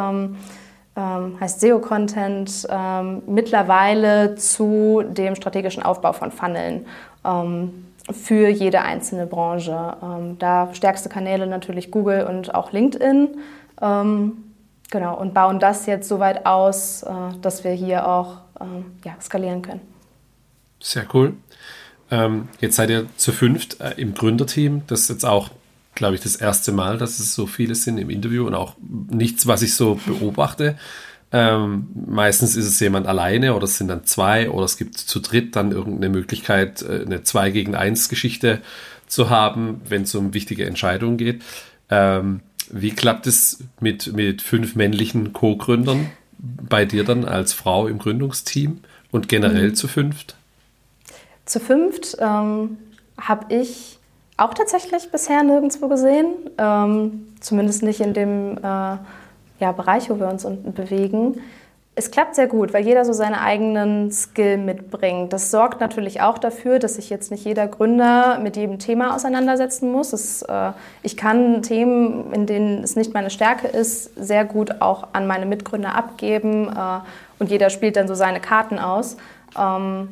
Speaker 2: ähm, heißt SEO-Content, ähm, mittlerweile zu dem strategischen Aufbau von Funneln ähm, für jede einzelne Branche. Ähm, da stärkste Kanäle natürlich Google und auch LinkedIn. Ähm, genau, und bauen das jetzt so weit aus, äh, dass wir hier auch ähm, ja, skalieren können.
Speaker 1: Sehr cool. jetzt seid ihr zu fünft äh, im Gründerteam. Das jetzt auch glaube ich, das erste Mal, dass es so viele sind im Interview und auch nichts, was ich so beobachte. Ähm, meistens ist es jemand alleine oder es sind dann zwei oder es gibt zu dritt dann irgendeine Möglichkeit, äh, eine 2 gegen 1 Geschichte zu haben, wenn es um wichtige Entscheidungen geht. Ähm, wie klappt es mit, mit fünf männlichen Co-Gründern bei dir dann als Frau im Gründungsteam und generell mhm. zu fünft?
Speaker 2: Zu fünft ähm, habe ich auch tatsächlich bisher nirgendwo gesehen. Ähm, zumindest nicht in dem äh, ja, Bereich, wo wir uns bewegen. Es klappt sehr gut, weil jeder so seinen eigenen Skill mitbringt. Das sorgt natürlich auch dafür, dass sich jetzt nicht jeder Gründer mit jedem Thema auseinandersetzen muss. Es, äh, ich kann Themen, in denen es nicht meine Stärke ist, sehr gut auch an meine Mitgründer abgeben äh, und jeder spielt dann so seine Karten aus. Ähm,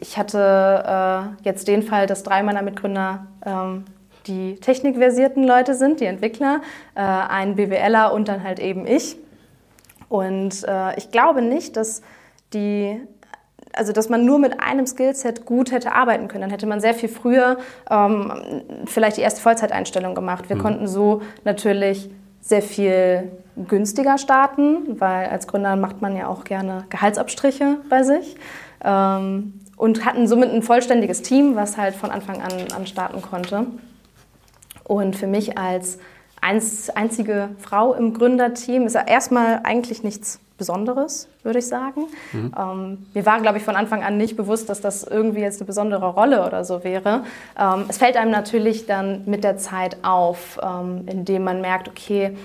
Speaker 2: ich hatte äh, jetzt den Fall, dass drei meiner Mitgründer ähm, die technikversierten Leute sind, die Entwickler, äh, ein BWLer und dann halt eben ich. Und äh, ich glaube nicht, dass die also dass man nur mit einem Skillset gut hätte arbeiten können. Dann hätte man sehr viel früher ähm, vielleicht die erste Vollzeiteinstellung gemacht. Wir mhm. konnten so natürlich sehr viel günstiger starten, weil als Gründer macht man ja auch gerne Gehaltsabstriche bei sich. Ähm, und hatten somit ein vollständiges Team, was halt von Anfang an, an starten konnte. Und für mich als einzige Frau im Gründerteam ist erstmal eigentlich nichts Besonderes, würde ich sagen. Mhm. Ähm, mir war, glaube ich, von Anfang an nicht bewusst, dass das irgendwie jetzt eine besondere Rolle oder so wäre. Ähm, es fällt einem natürlich dann mit der Zeit auf, ähm, indem man merkt, okay,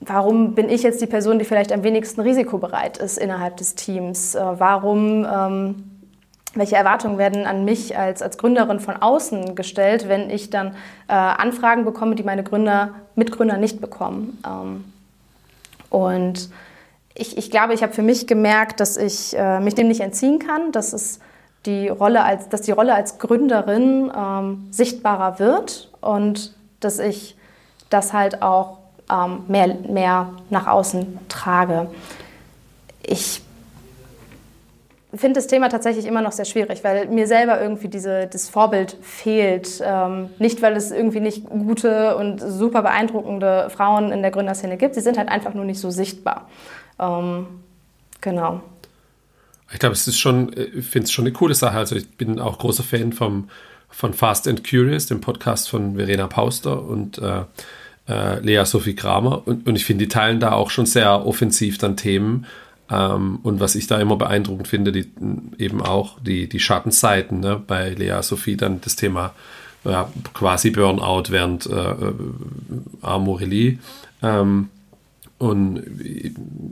Speaker 2: warum bin ich jetzt die Person, die vielleicht am wenigsten risikobereit ist innerhalb des Teams? Äh, warum ähm, welche Erwartungen werden an mich als, als Gründerin von außen gestellt, wenn ich dann äh, Anfragen bekomme, die meine Gründer, Mitgründer nicht bekommen. Ähm, und ich, ich glaube, ich habe für mich gemerkt, dass ich äh, mich dem nicht entziehen kann, dass, es die, Rolle als, dass die Rolle als Gründerin ähm, sichtbarer wird und dass ich das halt auch ähm, mehr, mehr nach außen trage. Ich finde das Thema tatsächlich immer noch sehr schwierig, weil mir selber irgendwie diese, das Vorbild fehlt. Ähm, nicht, weil es irgendwie nicht gute und super beeindruckende Frauen in der Gründerszene gibt, sie sind halt einfach nur nicht so sichtbar. Ähm, genau.
Speaker 1: Ich glaube, es ist schon, ich finde es schon eine coole Sache. Also ich bin auch großer Fan vom, von Fast and Curious, dem Podcast von Verena Pauster und äh, äh, Lea Sophie Kramer. Und, und ich finde, die teilen da auch schon sehr offensiv dann Themen. Ähm, und was ich da immer beeindruckend finde, die, eben auch die, die Schattenseiten. Ne? Bei Lea Sophie dann das Thema ja, quasi Burnout während äh, äh Amorelie. Ähm, und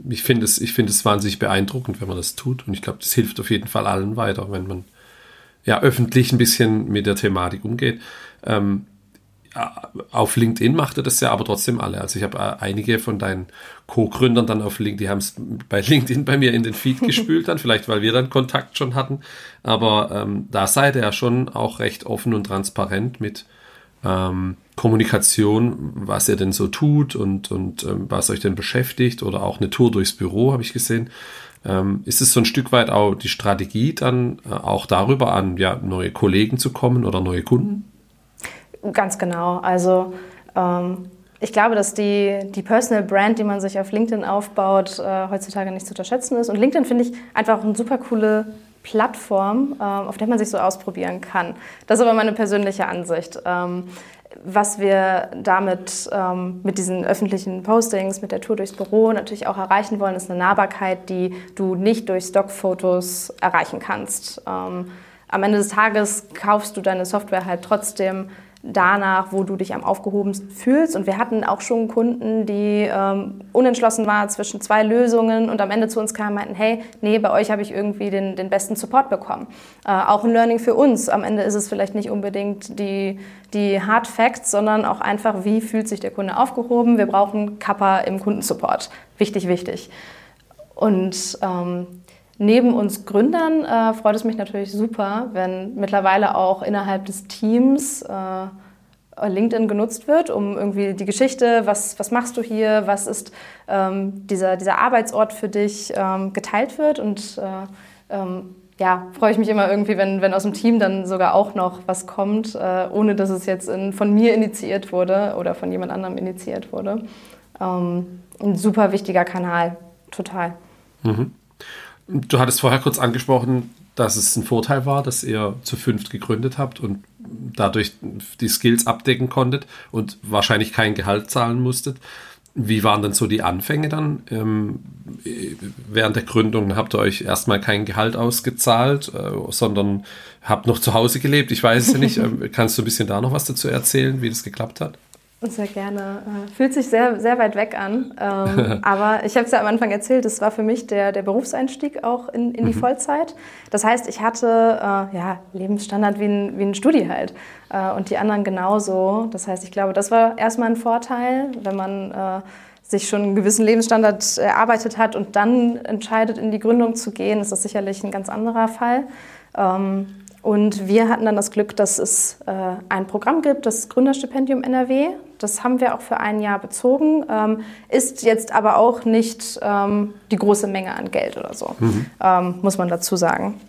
Speaker 1: ich finde es, ich es wahnsinnig beeindruckend, wenn man das tut. Und ich glaube, das hilft auf jeden Fall allen weiter, wenn man ja öffentlich ein bisschen mit der Thematik umgeht. Ähm, auf LinkedIn macht er das ja aber trotzdem alle. Also ich habe äh, einige von deinen Co-Gründern dann auf LinkedIn, die haben es bei [LAUGHS] LinkedIn bei mir in den Feed gespült dann, vielleicht weil wir dann Kontakt schon hatten. Aber ähm, da seid ihr ja schon auch recht offen und transparent mit ähm, Kommunikation, was ihr denn so tut und, und ähm, was euch denn beschäftigt oder auch eine Tour durchs Büro, habe ich gesehen. Ähm, ist es so ein Stück weit auch die Strategie, dann äh, auch darüber an ja, neue Kollegen zu kommen oder neue Kunden?
Speaker 2: Ganz genau. Also ähm, ich glaube, dass die, die Personal Brand, die man sich auf LinkedIn aufbaut, äh, heutzutage nicht zu unterschätzen ist. Und LinkedIn finde ich einfach eine super coole Plattform, äh, auf der man sich so ausprobieren kann. Das ist aber meine persönliche Ansicht. Ähm, was wir damit ähm, mit diesen öffentlichen Postings, mit der Tour durchs Büro natürlich auch erreichen wollen, ist eine Nahbarkeit, die du nicht durch Stockfotos erreichen kannst. Ähm, am Ende des Tages kaufst du deine Software halt trotzdem danach, wo du dich am aufgehobensten fühlst. Und wir hatten auch schon Kunden, die ähm, unentschlossen waren zwischen zwei Lösungen und am Ende zu uns kamen und meinten, hey, nee, bei euch habe ich irgendwie den, den besten Support bekommen. Äh, auch ein Learning für uns. Am Ende ist es vielleicht nicht unbedingt die, die Hard Facts, sondern auch einfach, wie fühlt sich der Kunde aufgehoben. Wir brauchen Kappa im Kundensupport. Wichtig, wichtig. Und ähm, Neben uns Gründern äh, freut es mich natürlich super, wenn mittlerweile auch innerhalb des Teams äh, LinkedIn genutzt wird, um irgendwie die Geschichte, was, was machst du hier, was ist ähm, dieser, dieser Arbeitsort für dich, ähm, geteilt wird. Und äh, ähm, ja, freue ich mich immer irgendwie, wenn, wenn aus dem Team dann sogar auch noch was kommt, äh, ohne dass es jetzt in, von mir initiiert wurde oder von jemand anderem initiiert wurde. Ähm, ein super wichtiger Kanal, total.
Speaker 1: Mhm. Du hattest vorher kurz angesprochen, dass es ein Vorteil war, dass ihr zu fünft gegründet habt und dadurch die Skills abdecken konntet und wahrscheinlich kein Gehalt zahlen musstet. Wie waren denn so die Anfänge dann? Ähm, während der Gründung habt ihr euch erstmal kein Gehalt ausgezahlt, äh, sondern habt noch zu Hause gelebt. Ich weiß es ja nicht. [LAUGHS] Ähm, kannst du ein bisschen da noch was dazu erzählen, wie das geklappt hat?
Speaker 2: Sehr gerne. Äh, fühlt sich sehr, sehr weit weg an. Ähm, [LAUGHS] aber ich habe es ja am Anfang erzählt, das war für mich der, der Berufseinstieg auch in, in die mhm. Vollzeit. Das heißt, ich hatte äh, ja, Lebensstandard wie ein, wie ein Studi halt. Äh, und die anderen genauso. Das heißt, ich glaube, das war erstmal ein Vorteil, wenn man äh, sich schon einen gewissen Lebensstandard erarbeitet hat und dann entscheidet, in die Gründung zu gehen, ist das sicherlich ein ganz anderer Fall. Ähm, Und wir hatten dann das Glück, dass es äh, ein Programm gibt, das Gründerstipendium NRW. Das haben wir auch für ein Jahr bezogen, ähm, ist jetzt aber auch nicht ähm, die große Menge an Geld oder so, mhm. ähm, muss man dazu sagen.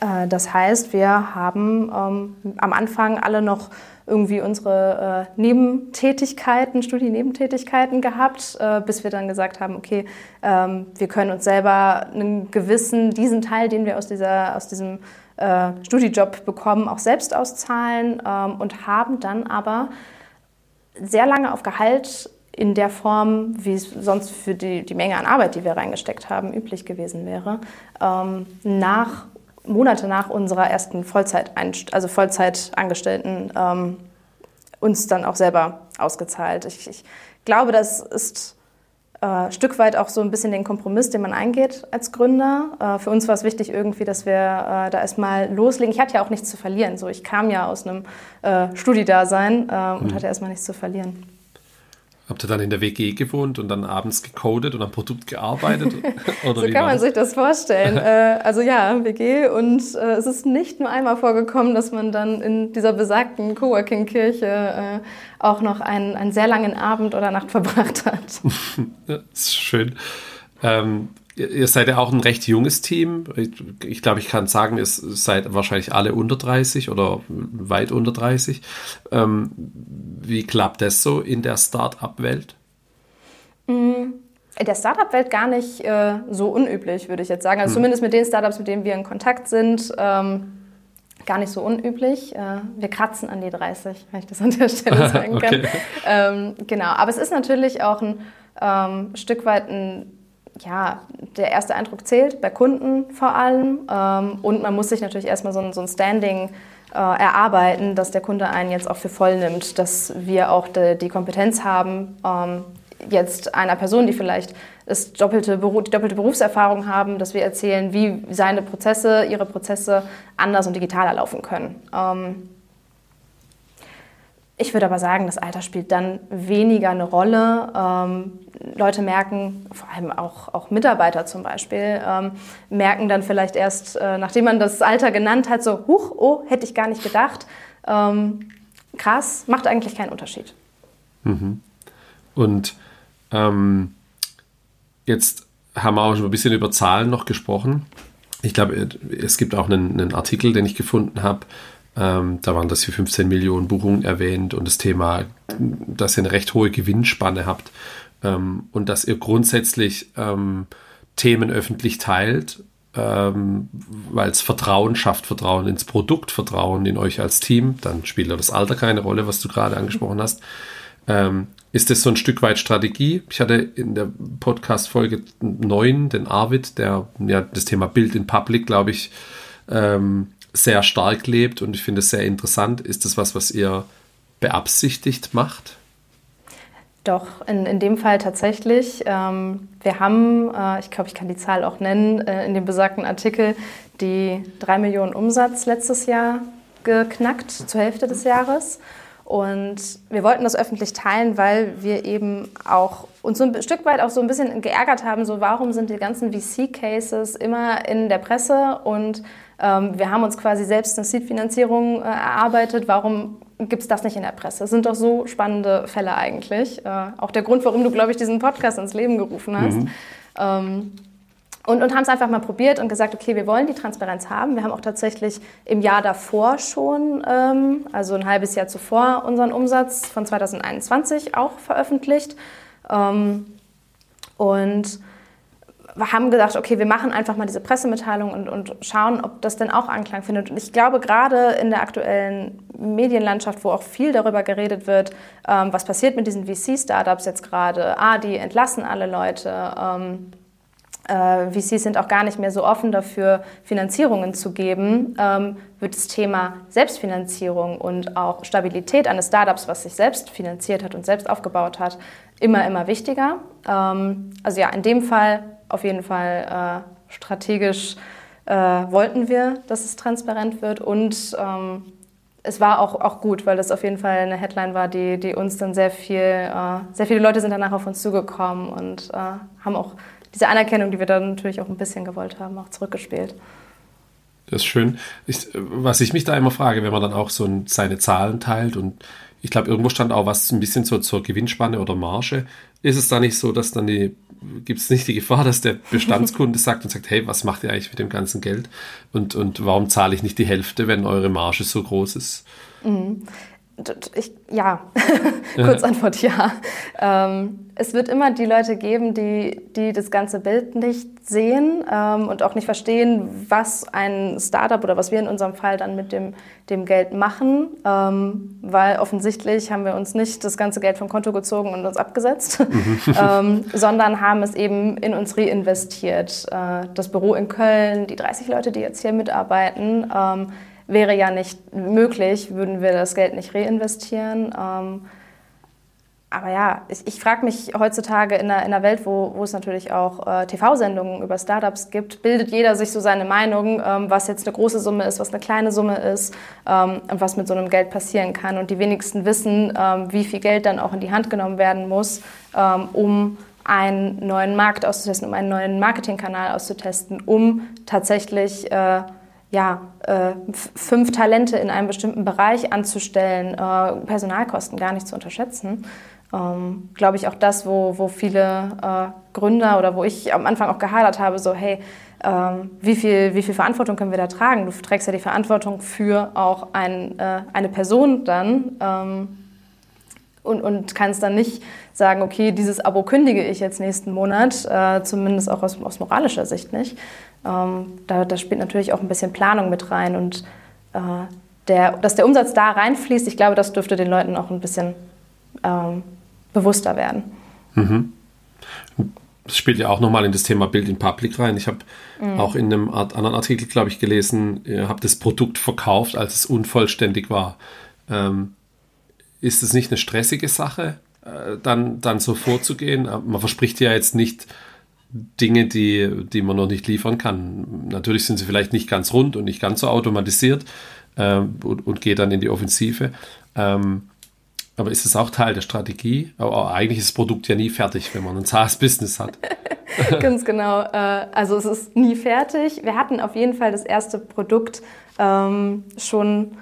Speaker 2: Äh, das heißt, wir haben ähm, am Anfang alle noch irgendwie unsere äh, Nebentätigkeiten, Studiennebentätigkeiten gehabt, äh, bis wir dann gesagt haben, okay, ähm, wir können uns selber einen gewissen, diesen Teil, den wir aus, dieser, aus diesem äh, Studijob bekommen, auch selbst auszahlen ähm, und haben dann aber sehr lange auf Gehalt in der Form, wie es sonst für die, die Menge an Arbeit, die wir reingesteckt haben, üblich gewesen wäre, ähm, nach Monate nach unserer ersten Vollzeit, also Vollzeitangestellten ähm, uns dann auch selber ausgezahlt. Ich, ich glaube, das ist äh, Stück weit auch so ein bisschen den Kompromiss, den man eingeht als Gründer. Äh, für uns war es wichtig irgendwie, dass wir äh, da erstmal loslegen. Ich hatte ja auch nichts zu verlieren. So, ich kam ja aus einem äh, Studiedasein äh, und mhm. hatte erstmal nichts zu verlieren.
Speaker 1: Habt ihr dann in der WG gewohnt und dann abends gecodet und am Produkt gearbeitet? [LAUGHS] [LAUGHS]
Speaker 2: Oder so kann man sich das vorstellen. [LAUGHS] äh, also ja, WG und äh, es ist nicht nur einmal vorgekommen, dass man dann in dieser besagten Coworking-Kirche äh, auch noch einen, einen sehr langen Abend oder Nacht verbracht hat.
Speaker 1: das ist schön. Ähm, Ihr seid ja auch ein recht junges Team. Ich, glaube, ich kann sagen, ihr seid wahrscheinlich alle unter 30 oder weit unter 30. Ähm, wie klappt das so in der Start-up-Welt?
Speaker 2: Mm, in der Startup-Welt gar nicht äh, so unüblich, würde ich jetzt sagen. Also hm. zumindest mit den Startups, mit denen wir in Kontakt sind, ähm, gar nicht so unüblich. Äh, wir kratzen an die 30, wenn ich das an der Stelle [LAUGHS] sagen kann. okay. ähm, genau, aber es ist natürlich auch ein ähm, Stück weit ein ja, der erste Eindruck zählt, bei Kunden vor allem. Ähm, und man muss sich natürlich erstmal so ein, so ein Standing äh, erarbeiten, dass der Kunde einen jetzt auch für voll nimmt, dass wir auch de, die Kompetenz haben, ähm, jetzt einer Person, die vielleicht das doppelte die doppelte Berufserfahrung haben, dass wir erzählen, wie seine Prozesse, ihre Prozesse anders und digitaler laufen können. Ähm, ich würde aber sagen, das Alter spielt dann weniger eine Rolle. Ähm, Leute merken, vor allem auch, auch Mitarbeiter zum Beispiel, ähm, merken dann vielleicht erst, äh, nachdem man das Alter genannt hat, so, huch, oh, hätte ich gar nicht gedacht. Ähm, krass, macht eigentlich keinen Unterschied.
Speaker 1: Mhm. Und ähm, jetzt haben wir auch schon ein bisschen über Zahlen noch gesprochen. Ich glaube, es gibt auch einen, einen Artikel, den ich gefunden habe, ähm, da waren das hier 15 Millionen Buchungen erwähnt und das Thema, dass ihr eine recht hohe Gewinnspanne habt ähm, und dass ihr grundsätzlich ähm, Themen öffentlich teilt, ähm, weil es Vertrauen schafft, Vertrauen ins Produkt, Vertrauen in euch als Team. Dann spielt das Alter keine Rolle, was du gerade angesprochen hast. Ähm, ist das so ein Stück weit Strategie? Ich hatte in der Podcast-Folge 9 den Arvid, der ja das Thema Bild in Public, glaube ich, ähm, sehr stark lebt und ich finde es sehr interessant. Ist das was, was ihr beabsichtigt macht?
Speaker 2: Doch, in, in dem Fall tatsächlich. Ähm, wir haben, äh, ich glaube, ich kann die Zahl auch nennen, äh, in dem besagten Artikel die 3 Millionen Umsatz letztes Jahr geknackt, zur Hälfte des Jahres. Und wir wollten das öffentlich teilen, weil wir eben auch uns so ein Stück weit auch so ein bisschen geärgert haben, so warum sind die ganzen VC-Cases immer in der Presse und wir haben uns quasi selbst eine Seed-Finanzierung äh, erarbeitet. Warum gibt es das nicht in der Presse? Das sind doch so spannende Fälle eigentlich. Äh, auch der Grund, warum du, glaube ich, diesen Podcast ins Leben gerufen hast. Mhm. Ähm, und, und haben es einfach mal probiert und gesagt, okay, wir wollen die Transparenz haben. Wir haben auch tatsächlich im Jahr davor schon, ähm, also ein halbes Jahr zuvor, unseren Umsatz von 2021 auch veröffentlicht. Ähm, und haben gedacht, okay, wir machen einfach mal diese Pressemitteilung und, und schauen, ob das denn auch Anklang findet. Und ich glaube, gerade in der aktuellen Medienlandschaft, wo auch viel darüber geredet wird, ähm, was passiert mit diesen VC-Startups jetzt gerade, ah, die entlassen alle Leute, ähm, äh, VCs sind auch gar nicht mehr so offen dafür, Finanzierungen zu geben, ähm, wird das Thema Selbstfinanzierung und auch Stabilität eines Startups, was sich selbst finanziert hat und selbst aufgebaut hat, immer, immer wichtiger. Ähm, also ja, in dem Fall auf jeden Fall äh, strategisch äh, wollten wir, dass es transparent wird und ähm, es war auch, auch gut, weil das auf jeden Fall eine Headline war, die, die uns dann sehr viel, äh, sehr viele Leute sind danach auf uns zugekommen und äh, haben auch diese Anerkennung, die wir dann natürlich auch ein bisschen gewollt haben, auch zurückgespielt.
Speaker 1: Das ist schön. Ich, was ich mich da immer frage, wenn man dann auch so ein, seine Zahlen teilt und ich glaube, irgendwo stand auch was ein bisschen so zur Gewinnspanne oder Marge. Ist es da nicht so, dass dann die, gibt es nicht die Gefahr, dass der Bestandskunde [LAUGHS] sagt und sagt, hey, was macht ihr eigentlich mit dem ganzen Geld? Und, und warum zahle ich nicht die Hälfte, wenn eure Marge so groß ist?
Speaker 2: Mhm. Ich, ja, [LAUGHS] Kurzantwort ja. Ähm, es wird immer die Leute geben, die, die das ganze Bild nicht sehen ähm, und auch nicht verstehen, was ein Startup oder was wir in unserem Fall dann mit dem, dem Geld machen, ähm, weil offensichtlich haben wir uns nicht das ganze Geld vom Konto gezogen und uns abgesetzt, mhm. [LAUGHS] [LAUGHS] sondern haben es eben in uns reinvestiert. Äh, das Büro in Köln, die 30 Leute, die jetzt hier mitarbeiten, ähm, wäre ja nicht möglich, würden wir das Geld nicht reinvestieren. Ähm, aber ja, ich, ich frage mich heutzutage in einer, in einer Welt, wo, wo es natürlich auch äh, TV-Sendungen über Startups gibt, bildet jeder sich so seine Meinung, ähm, was jetzt eine große Summe ist, was eine kleine Summe ist ähm, und was mit so einem Geld passieren kann. Und die wenigsten wissen, ähm, wie viel Geld dann auch in die Hand genommen werden muss, ähm, um einen neuen Markt auszutesten, um einen neuen Marketingkanal auszutesten, um tatsächlich äh, ja, äh, fünf Talente in einem bestimmten Bereich anzustellen, äh, Personalkosten gar nicht zu unterschätzen. Ähm, Glaube ich auch das, wo, wo viele äh, Gründer oder wo ich am Anfang auch gehadert habe, so hey, ähm, wie, viel, wie viel Verantwortung können wir da tragen? Du trägst ja die Verantwortung für auch ein, äh, eine Person dann ähm, und, und kannst dann nicht sagen, okay, dieses Abo kündige ich jetzt nächsten Monat, äh, zumindest auch aus, aus moralischer Sicht nicht. Ähm, da, da, spielt natürlich auch ein bisschen Planung mit rein und äh, der, dass der Umsatz da reinfließt, ich glaube, das dürfte den Leuten auch ein bisschen ähm, bewusster werden.
Speaker 1: Mhm. Das spielt ja auch nochmal in das Thema Bild in Public rein. Ich habe mhm. auch in einem anderen Artikel, glaube ich, gelesen, ihr habt das Produkt verkauft, als es unvollständig war. Ähm, ist es nicht eine stressige Sache, äh, dann, dann so vorzugehen? Man verspricht ja jetzt nicht Dinge, die, die man noch nicht liefern kann. Natürlich sind sie vielleicht nicht ganz rund und nicht ganz so automatisiert ähm, und, und geht dann in die Offensive. Ähm, aber ist es auch Teil der Strategie? Aber eigentlich ist das Produkt ja nie fertig, wenn man ein SaaS-Business hat. [LAUGHS]
Speaker 2: Ganz genau. Äh, also es ist nie fertig. Wir hatten auf jeden Fall das erste Produkt ähm, schon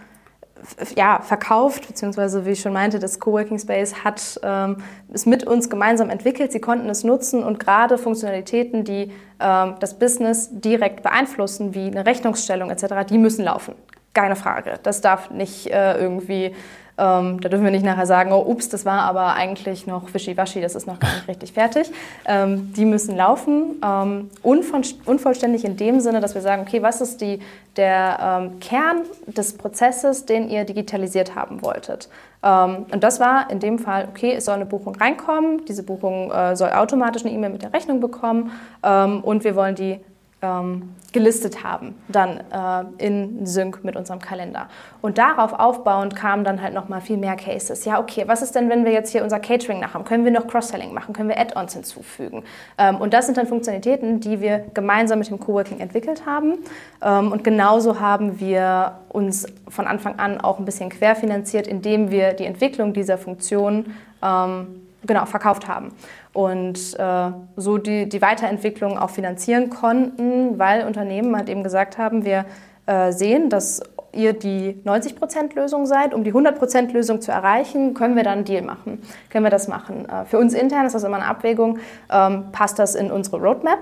Speaker 2: ja, verkauft, beziehungsweise wie ich schon meinte, das Coworking Space hat ähm, es mit uns gemeinsam entwickelt. Sie konnten es nutzen und gerade Funktionalitäten, die ähm, das Business direkt beeinflussen, wie eine Rechnungsstellung etc., die müssen laufen. Keine Frage. Das darf nicht äh, irgendwie ähm, da dürfen wir nicht nachher sagen, oh, ups, das war aber eigentlich noch wischiwaschi, das ist noch gar nicht [LAUGHS] richtig fertig. Ähm, die müssen laufen, ähm, unvollständig in dem Sinne, dass wir sagen, okay, was ist die, der ähm, Kern des Prozesses, den ihr digitalisiert haben wolltet? Ähm, und das war in dem Fall, okay, es soll eine Buchung reinkommen, diese Buchung äh, soll automatisch eine E-Mail mit der Rechnung bekommen ähm, und wir wollen die ähm, gelistet haben, dann äh, in Sync mit unserem Kalender. Und darauf aufbauend kamen dann halt nochmal viel mehr Cases. Ja, okay, was ist denn, wenn wir jetzt hier unser Catering nachhaben? Können wir noch Cross-Selling machen? Können wir Add-ons hinzufügen? Ähm, und das sind dann Funktionalitäten, die wir gemeinsam mit dem Coworking entwickelt haben. Ähm, und genauso haben wir uns von Anfang an auch ein bisschen querfinanziert, indem wir die Entwicklung dieser Funktion ähm, genau, verkauft haben und äh, so die, die Weiterentwicklung auch finanzieren konnten, weil Unternehmen halt eben gesagt haben, wir äh, sehen, dass ihr die 90%-Lösung seid. Um die 100%-Lösung zu erreichen, können wir dann einen Deal machen. Können wir das machen. Äh, für uns intern ist das immer eine Abwägung. Ähm, passt das in unsere Roadmap?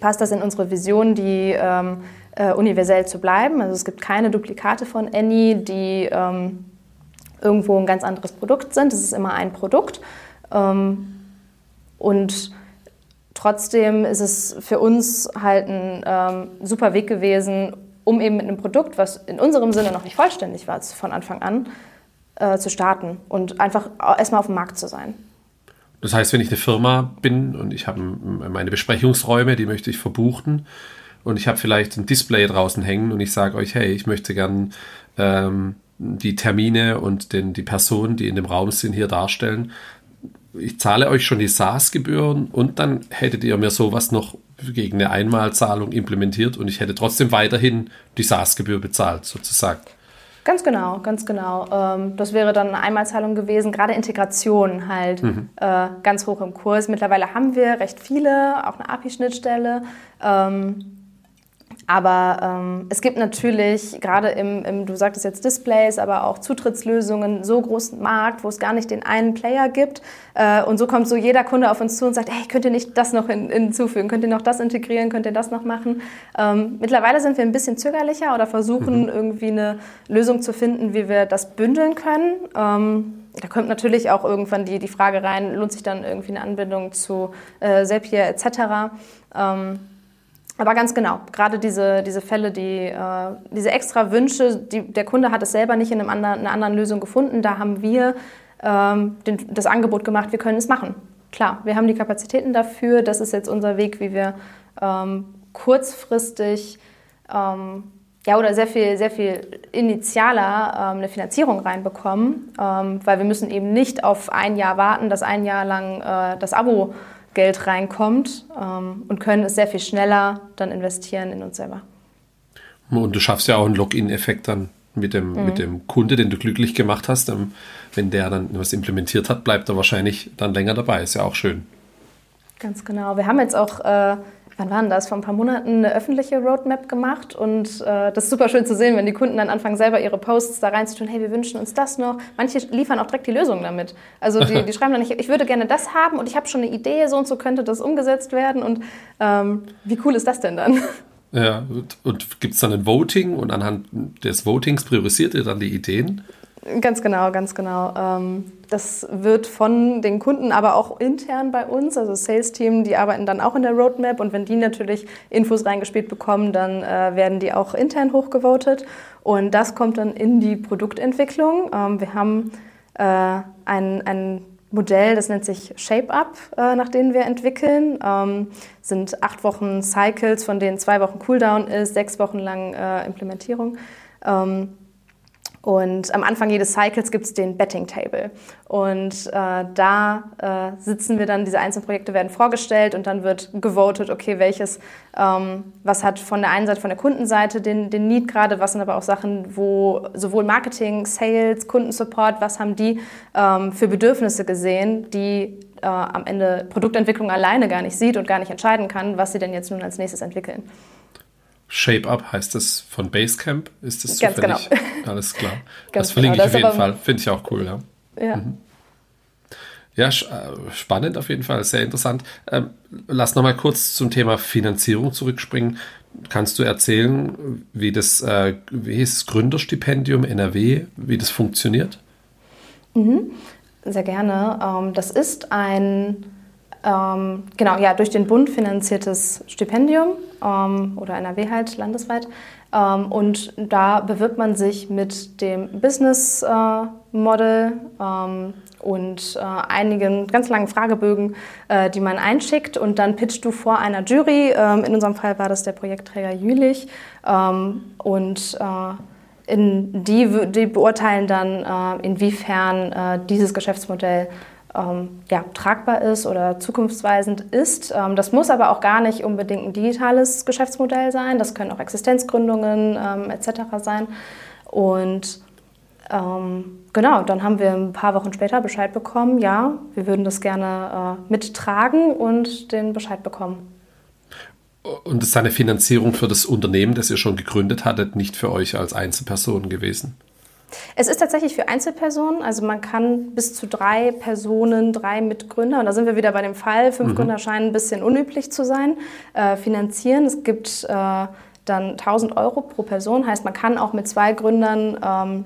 Speaker 2: Passt das in unsere Vision, die ähm, äh, universell zu bleiben? Also es gibt keine Duplikate von Any, die ähm, irgendwo ein ganz anderes Produkt sind. Es ist immer ein Produkt. Ähm, und trotzdem ist es für uns halt ein ähm, super Weg gewesen, um eben mit einem Produkt, was in unserem Sinne noch nicht vollständig war, von Anfang an, äh, zu starten und einfach erstmal auf dem Markt zu sein.
Speaker 1: Das heißt, wenn ich eine Firma bin und ich habe meine Besprechungsräume, die möchte ich verbuchen und ich habe vielleicht ein Display draußen hängen und ich sage euch, hey, ich möchte gern ähm, die Termine und den, die Personen, die in dem Raum sind, hier darstellen, ich zahle euch schon die SaaS-Gebühren und dann hättet ihr mir sowas noch gegen eine Einmalzahlung implementiert und ich hätte trotzdem weiterhin die SaaS-Gebühr bezahlt, sozusagen.
Speaker 2: Ganz genau, ganz genau. Ähm, das wäre dann eine Einmalzahlung gewesen, gerade Integration halt mhm. Äh, ganz hoch im Kurs. Mittlerweile haben wir recht viele, auch eine API-Schnittstelle. Aber ähm, es gibt natürlich gerade im, im, du sagtest jetzt Displays, aber auch Zutrittslösungen, so großen Markt, wo es gar nicht den einen Player gibt. Äh, und so kommt so jeder Kunde auf uns zu und sagt, hey, könnt ihr nicht das noch hin, hinzufügen? Könnt ihr noch das integrieren? Könnt ihr das noch machen? Ähm, mittlerweile sind wir ein bisschen zögerlicher oder versuchen mhm. irgendwie eine Lösung zu finden, wie wir das bündeln können. Ähm, da kommt natürlich auch irgendwann die, die Frage rein, lohnt sich dann irgendwie eine Anbindung zu äh, Zapier etc. Ähm, aber ganz genau, gerade diese, diese Fälle, die, äh, diese extra Wünsche, die, der Kunde hat es selber nicht in einem anderen, einer anderen Lösung gefunden. Da haben wir ähm, den, das Angebot gemacht, wir können es machen. Klar, wir haben die Kapazitäten dafür. Das ist jetzt unser Weg, wie wir ähm, kurzfristig ähm, ja, oder sehr viel, sehr viel initialer ähm, eine Finanzierung reinbekommen, ähm, weil wir müssen eben nicht auf ein Jahr warten, dass ein Jahr lang äh, das Abo Geld reinkommt ähm, und können es sehr viel schneller dann investieren in uns selber.
Speaker 1: Und du schaffst ja auch einen Login-Effekt dann mit dem, mhm. mit dem Kunde, den du glücklich gemacht hast. Ähm, wenn der dann was implementiert hat, bleibt er wahrscheinlich dann länger dabei. Ist ja auch schön.
Speaker 2: Ganz genau. Wir haben jetzt auch äh, wann war denn das, vor ein paar Monaten eine öffentliche Roadmap gemacht und äh, das ist super schön zu sehen, wenn die Kunden dann anfangen, selber ihre Posts da reinzutun, hey, wir wünschen uns das noch. Manche liefern auch direkt die Lösung damit. Also die, die [LAUGHS] schreiben dann, ich, ich würde gerne das haben und ich habe schon eine Idee, so und so könnte das umgesetzt werden und ähm, wie cool ist das denn dann?
Speaker 1: Ja, und, und gibt es dann ein Voting und anhand des Votings priorisiert ihr dann die Ideen?
Speaker 2: Ganz genau, ganz genau. Ähm, das wird von den Kunden, aber auch intern bei uns, also Sales-Team, die arbeiten dann auch in der Roadmap und wenn die natürlich Infos reingespielt bekommen, dann äh, werden die auch intern hochgevotet und das kommt dann in die Produktentwicklung. Ähm, wir haben äh, ein, ein Modell, das nennt sich Shape Up, äh, nach denen wir entwickeln. Ähm, sind acht Wochen Cycles, von denen zwei Wochen Cooldown ist, sechs Wochen lang Implementierung. Und am Anfang jedes Cycles gibt es den Betting Table. Und äh, da äh, sitzen wir dann, diese einzelnen Projekte werden vorgestellt und dann wird gewotet, okay, welches, ähm, was hat von der einen Seite, von der Kundenseite den, den Need gerade, was sind aber auch Sachen, wo sowohl Marketing, Sales, Kundensupport, was haben die ähm, für Bedürfnisse gesehen, die äh, am Ende Produktentwicklung alleine gar nicht sieht und gar nicht entscheiden kann, was sie denn jetzt nun als nächstes entwickeln.
Speaker 1: Shape Up heißt das von Basecamp. Ist das Ganz zufällig? Genau. [LAUGHS] Alles klar. das verlinke genau. ich auf jeden Fall. Finde ich auch cool, ja. Ja. Mhm. Ja, äh, spannend auf jeden Fall, sehr interessant. Ähm, lass nochmal kurz zum Thema Finanzierung zurückspringen. Kannst du erzählen, wie das, äh, wie ist das Gründerstipendium NRW, wie das funktioniert?
Speaker 2: Mhm. Sehr gerne. Ähm, das ist ein ähm, genau, ja, durch den Bund finanziertes Stipendium ähm, oder NRW halt landesweit. Ähm, und da bewirbt man sich mit dem Business äh, Model ähm, und äh, einigen ganz langen Fragebögen, äh, die man einschickt. Und dann pitcht du vor einer Jury. Ähm, in unserem Fall war das der Projektträger Jülich. Ähm, und äh, in die, die beurteilen dann, äh, inwiefern äh, dieses Geschäftsmodell ähm, ja, tragbar ist oder zukunftsweisend ist. Ähm, das muss aber auch gar nicht unbedingt ein digitales Geschäftsmodell sein. Das können auch Existenzgründungen ähm, etc. sein. Und ähm, genau, dann haben wir ein paar Wochen später Bescheid bekommen, ja, wir würden das gerne äh, mittragen und den Bescheid bekommen.
Speaker 1: Und ist eine Finanzierung für das Unternehmen, das ihr schon gegründet hattet, nicht für euch als Einzelperson gewesen?
Speaker 2: Es ist tatsächlich für Einzelpersonen, also man kann bis zu drei Personen, drei Mitgründer, und da sind wir wieder bei dem Fall, fünf mhm. Gründer scheinen ein bisschen unüblich zu sein, äh, finanzieren. Es gibt äh, dann 1000 Euro pro Person, heißt man kann auch mit zwei Gründern ähm,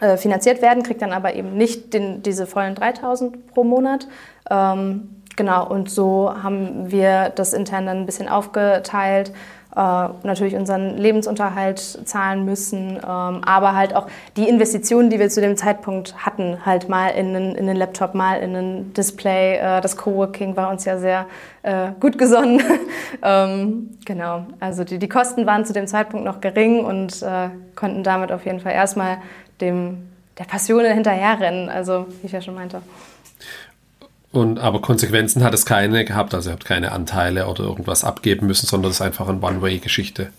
Speaker 2: äh, finanziert werden, kriegt dann aber eben nicht den, diese vollen 3000 pro Monat. Ähm, genau, und so haben wir das intern dann ein bisschen aufgeteilt natürlich unseren Lebensunterhalt zahlen müssen, ähm, aber halt auch die Investitionen, die wir zu dem Zeitpunkt hatten, halt mal in einen, in einen Laptop, mal in ein Display. Äh, das Coworking war uns ja sehr äh, gut gesonnen. [LAUGHS] ähm, genau, also die, die Kosten waren zu dem Zeitpunkt noch gering und äh, konnten damit auf jeden Fall erstmal dem, der Passion hinterherrennen, also wie ich ja schon meinte.
Speaker 1: Und, aber Konsequenzen hat es keine gehabt, also ihr habt keine Anteile oder irgendwas abgeben müssen, sondern es ist einfach eine One-Way-Geschichte.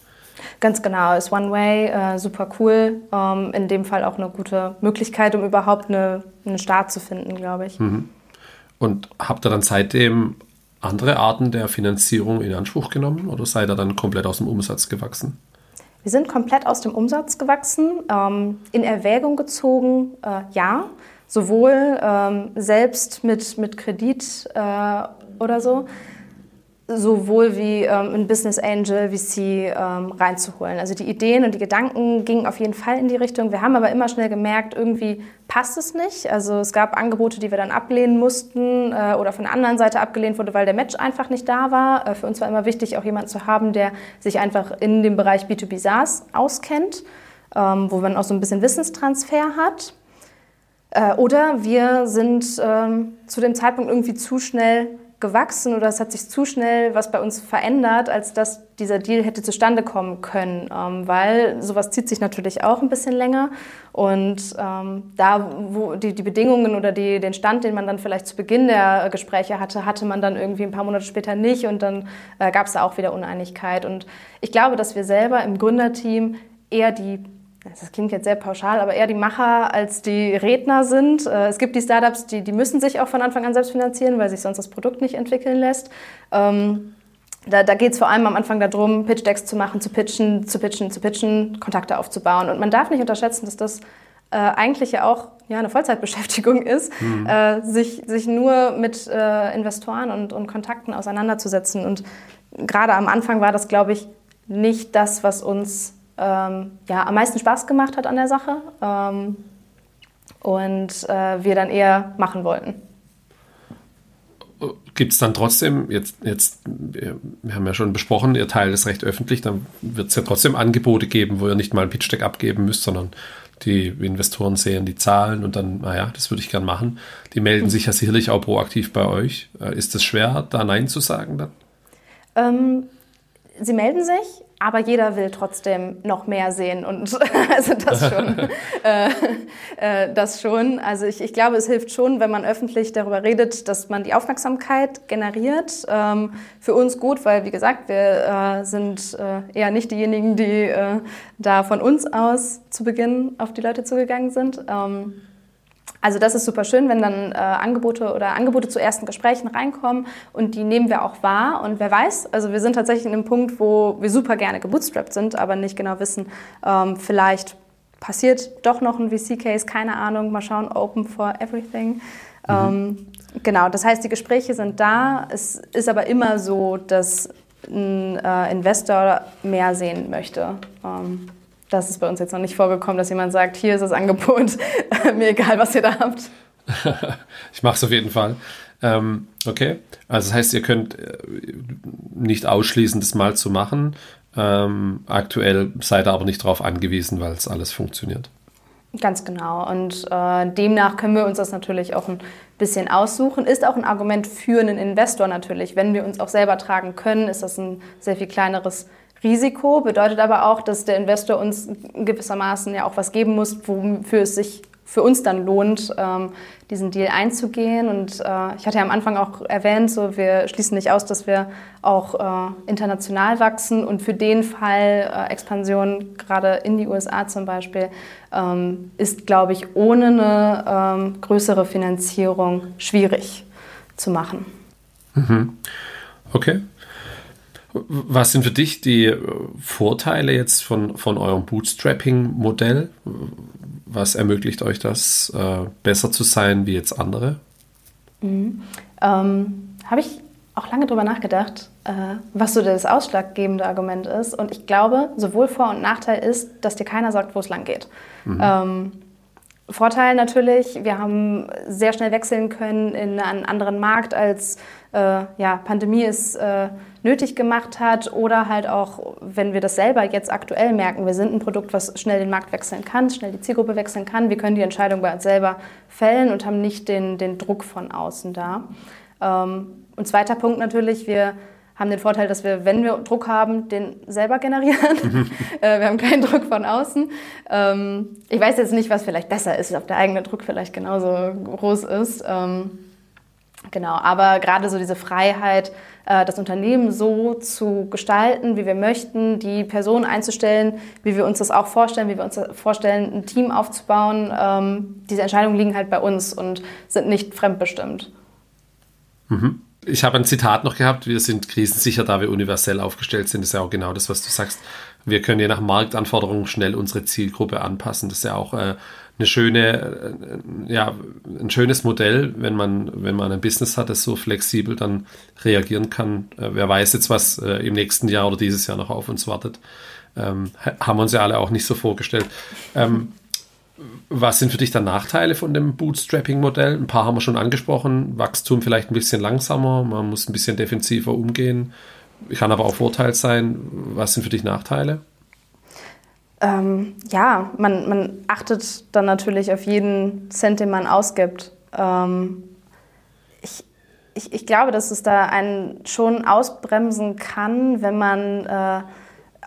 Speaker 2: Ganz genau, ist One-Way, äh, super cool. Ähm, in dem Fall auch eine gute Möglichkeit, um überhaupt eine, einen Start zu finden, glaube ich. Mhm.
Speaker 1: Und habt ihr dann seitdem andere Arten der Finanzierung in Anspruch genommen oder seid ihr dann komplett aus dem Umsatz gewachsen?
Speaker 2: Wir sind komplett aus dem Umsatz gewachsen. Ähm, in Erwägung gezogen, äh, ja. Sowohl ähm, selbst mit, mit Kredit äh, oder so, sowohl wie ähm, ein Business Angel, VC ähm, reinzuholen. Also die Ideen und die Gedanken gingen auf jeden Fall in die Richtung. Wir haben aber immer schnell gemerkt, irgendwie passt es nicht. Also es gab Angebote, die wir dann ablehnen mussten äh, oder von der anderen Seite abgelehnt wurde, weil der Match einfach nicht da war. Äh, für uns war immer wichtig, auch jemanden zu haben, der sich einfach in dem Bereich B2B SaaS auskennt, ähm, wo man auch so ein bisschen Wissenstransfer hat. Äh, oder wir sind ähm, zu dem Zeitpunkt irgendwie zu schnell gewachsen oder es hat sich zu schnell was bei uns verändert, als dass dieser Deal hätte zustande kommen können, ähm, weil sowas zieht sich natürlich auch ein bisschen länger. Und ähm, da, wo die, die Bedingungen oder die, den Stand, den man dann vielleicht zu Beginn der Gespräche hatte, hatte man dann irgendwie ein paar Monate später nicht. Und dann äh, gab es da auch wieder Uneinigkeit. Und ich glaube, dass wir selber im Gründerteam eher die das klingt jetzt sehr pauschal, aber eher die Macher als die Redner sind. Äh, es gibt die Startups, die, die müssen sich auch von Anfang an selbst finanzieren, weil sich sonst das Produkt nicht entwickeln lässt. Ähm, da, da geht es vor allem am Anfang darum, Pitch-Decks zu machen, zu pitchen, zu pitchen, zu pitchen, Kontakte aufzubauen. Und man darf nicht unterschätzen, dass das äh, eigentlich ja auch ja, eine Vollzeitbeschäftigung [LAUGHS] ist, mhm. äh, sich, sich nur mit äh, Investoren und, und Kontakten auseinanderzusetzen. Und gerade am Anfang war das, glaube ich, nicht das, was uns ähm, ja, am meisten Spaß gemacht hat an der Sache ähm, und äh, wir dann eher machen wollten.
Speaker 1: Gibt es dann trotzdem, jetzt, jetzt, wir haben ja schon besprochen, ihr Teil ist recht öffentlich, dann wird es ja trotzdem Angebote geben, wo ihr nicht mal ein Pitch-Deck abgeben müsst, sondern die Investoren sehen die Zahlen und dann, naja, das würde ich gern machen. Die melden sich ja sicherlich auch proaktiv bei euch. Äh, ist es schwer, da Nein zu sagen dann?
Speaker 2: Ähm, sie melden sich, aber jeder will trotzdem noch mehr sehen und [LAUGHS] also das schon. [LAUGHS] äh, äh, das schon. Also ich, ich glaube, es hilft schon, wenn man öffentlich darüber redet, dass man die Aufmerksamkeit generiert. Ähm, für uns gut, weil wie gesagt, wir äh, sind äh, eher nicht diejenigen, die äh, da von uns aus zu Beginn auf die Leute zugegangen sind. Ähm, also das ist super schön, wenn dann äh, Angebote oder Angebote zu ersten Gesprächen reinkommen und die nehmen wir auch wahr. Und wer weiß, also wir sind tatsächlich in einem Punkt, wo wir super gerne gebootstrapped sind, aber nicht genau wissen, ähm, vielleicht passiert doch noch ein VC-Case, keine Ahnung, mal schauen, open for everything. Mhm. Ähm, genau, das heißt, die Gespräche sind da. Es ist aber immer so, dass ein äh, Investor mehr sehen möchte. Ähm, das ist bei uns jetzt noch nicht vorgekommen, dass jemand sagt, hier ist das Angebot, [LAUGHS] mir egal, was ihr da habt. [LAUGHS]
Speaker 1: ich mache es auf jeden Fall. Ähm, okay, also das heißt, ihr könnt äh, nicht ausschließen, das mal zu machen. Ähm, aktuell seid ihr aber nicht darauf angewiesen, weil es alles funktioniert.
Speaker 2: Ganz genau. Und äh, demnach können wir uns das natürlich auch ein bisschen aussuchen. Ist auch ein Argument für einen Investor natürlich. Wenn wir uns auch selber tragen können, ist das ein sehr viel kleineres Risiko, bedeutet aber auch, dass der Investor uns gewissermaßen ja auch was geben muss, wofür es sich für uns dann lohnt, ähm, diesen Deal einzugehen. Und äh, ich hatte ja am Anfang auch erwähnt, so wir schließen nicht aus, dass wir auch äh, international wachsen und für den Fall äh, Expansion gerade in die USA zum Beispiel ähm, ist, glaube ich, ohne eine ähm, größere Finanzierung schwierig zu machen.
Speaker 1: Mhm. Okay. Was sind für dich die äh, Vorteile jetzt von, von eurem Bootstrapping-Modell? Was ermöglicht euch das, äh, besser zu sein wie jetzt andere?
Speaker 2: Mhm. Ähm, Habe ich auch lange darüber nachgedacht, äh, was so das ausschlaggebende Argument ist. Und ich glaube, sowohl Vor- und Nachteil ist, dass dir keiner sagt, wo es lang geht. Mhm. Ähm, Vorteil natürlich, wir haben sehr schnell wechseln können in einen anderen Markt, als äh, ja, Pandemie es äh, nötig gemacht hat. Oder halt auch, wenn wir das selber jetzt aktuell merken, wir sind ein Produkt, was schnell den Markt wechseln kann, schnell die Zielgruppe wechseln kann. Wir können die Entscheidung bei uns selber fällen und haben nicht den, den Druck von außen da. Ähm, und zweiter Punkt natürlich, wir haben den Vorteil, dass wir, wenn wir Druck haben, den selber generieren. [LAUGHS] Äh, wir haben keinen Druck von außen. Ähm, ich weiß jetzt nicht, was vielleicht besser ist, ob der eigene Druck vielleicht genauso groß ist. Ähm, genau, aber gerade so diese Freiheit, äh, das Unternehmen so zu gestalten, wie wir möchten, die Personen einzustellen, wie wir uns das auch vorstellen, wie wir uns vorstellen, ein Team aufzubauen, ähm, diese Entscheidungen liegen halt bei uns und sind nicht fremdbestimmt.
Speaker 1: Mhm. Ich habe ein Zitat noch gehabt, wir sind krisensicher, da wir universell aufgestellt sind. Das ist ja auch genau das, was du sagst. Wir können je nach Marktanforderungen schnell unsere Zielgruppe anpassen. Das ist ja auch äh, eine schöne, äh, ja, ein schönes Modell, wenn man, wenn man ein Business hat, das so flexibel dann reagieren kann. Äh, wer weiß jetzt, was äh, im nächsten Jahr oder dieses Jahr noch auf uns wartet. Ähm, haben wir uns ja alle auch nicht so vorgestellt. Ähm, was sind für dich dann Nachteile von dem Bootstrapping-Modell? Ein paar haben wir schon angesprochen. Wachstum vielleicht ein bisschen langsamer, man muss ein bisschen defensiver umgehen. Kann aber auch Vorteil sein. Was sind für dich Nachteile?
Speaker 2: Ähm, ja, man, man achtet dann natürlich auf jeden Cent, den man ausgibt. Ähm, ich, ich, ich, glaube, dass es da einen schon ausbremsen kann, wenn man äh,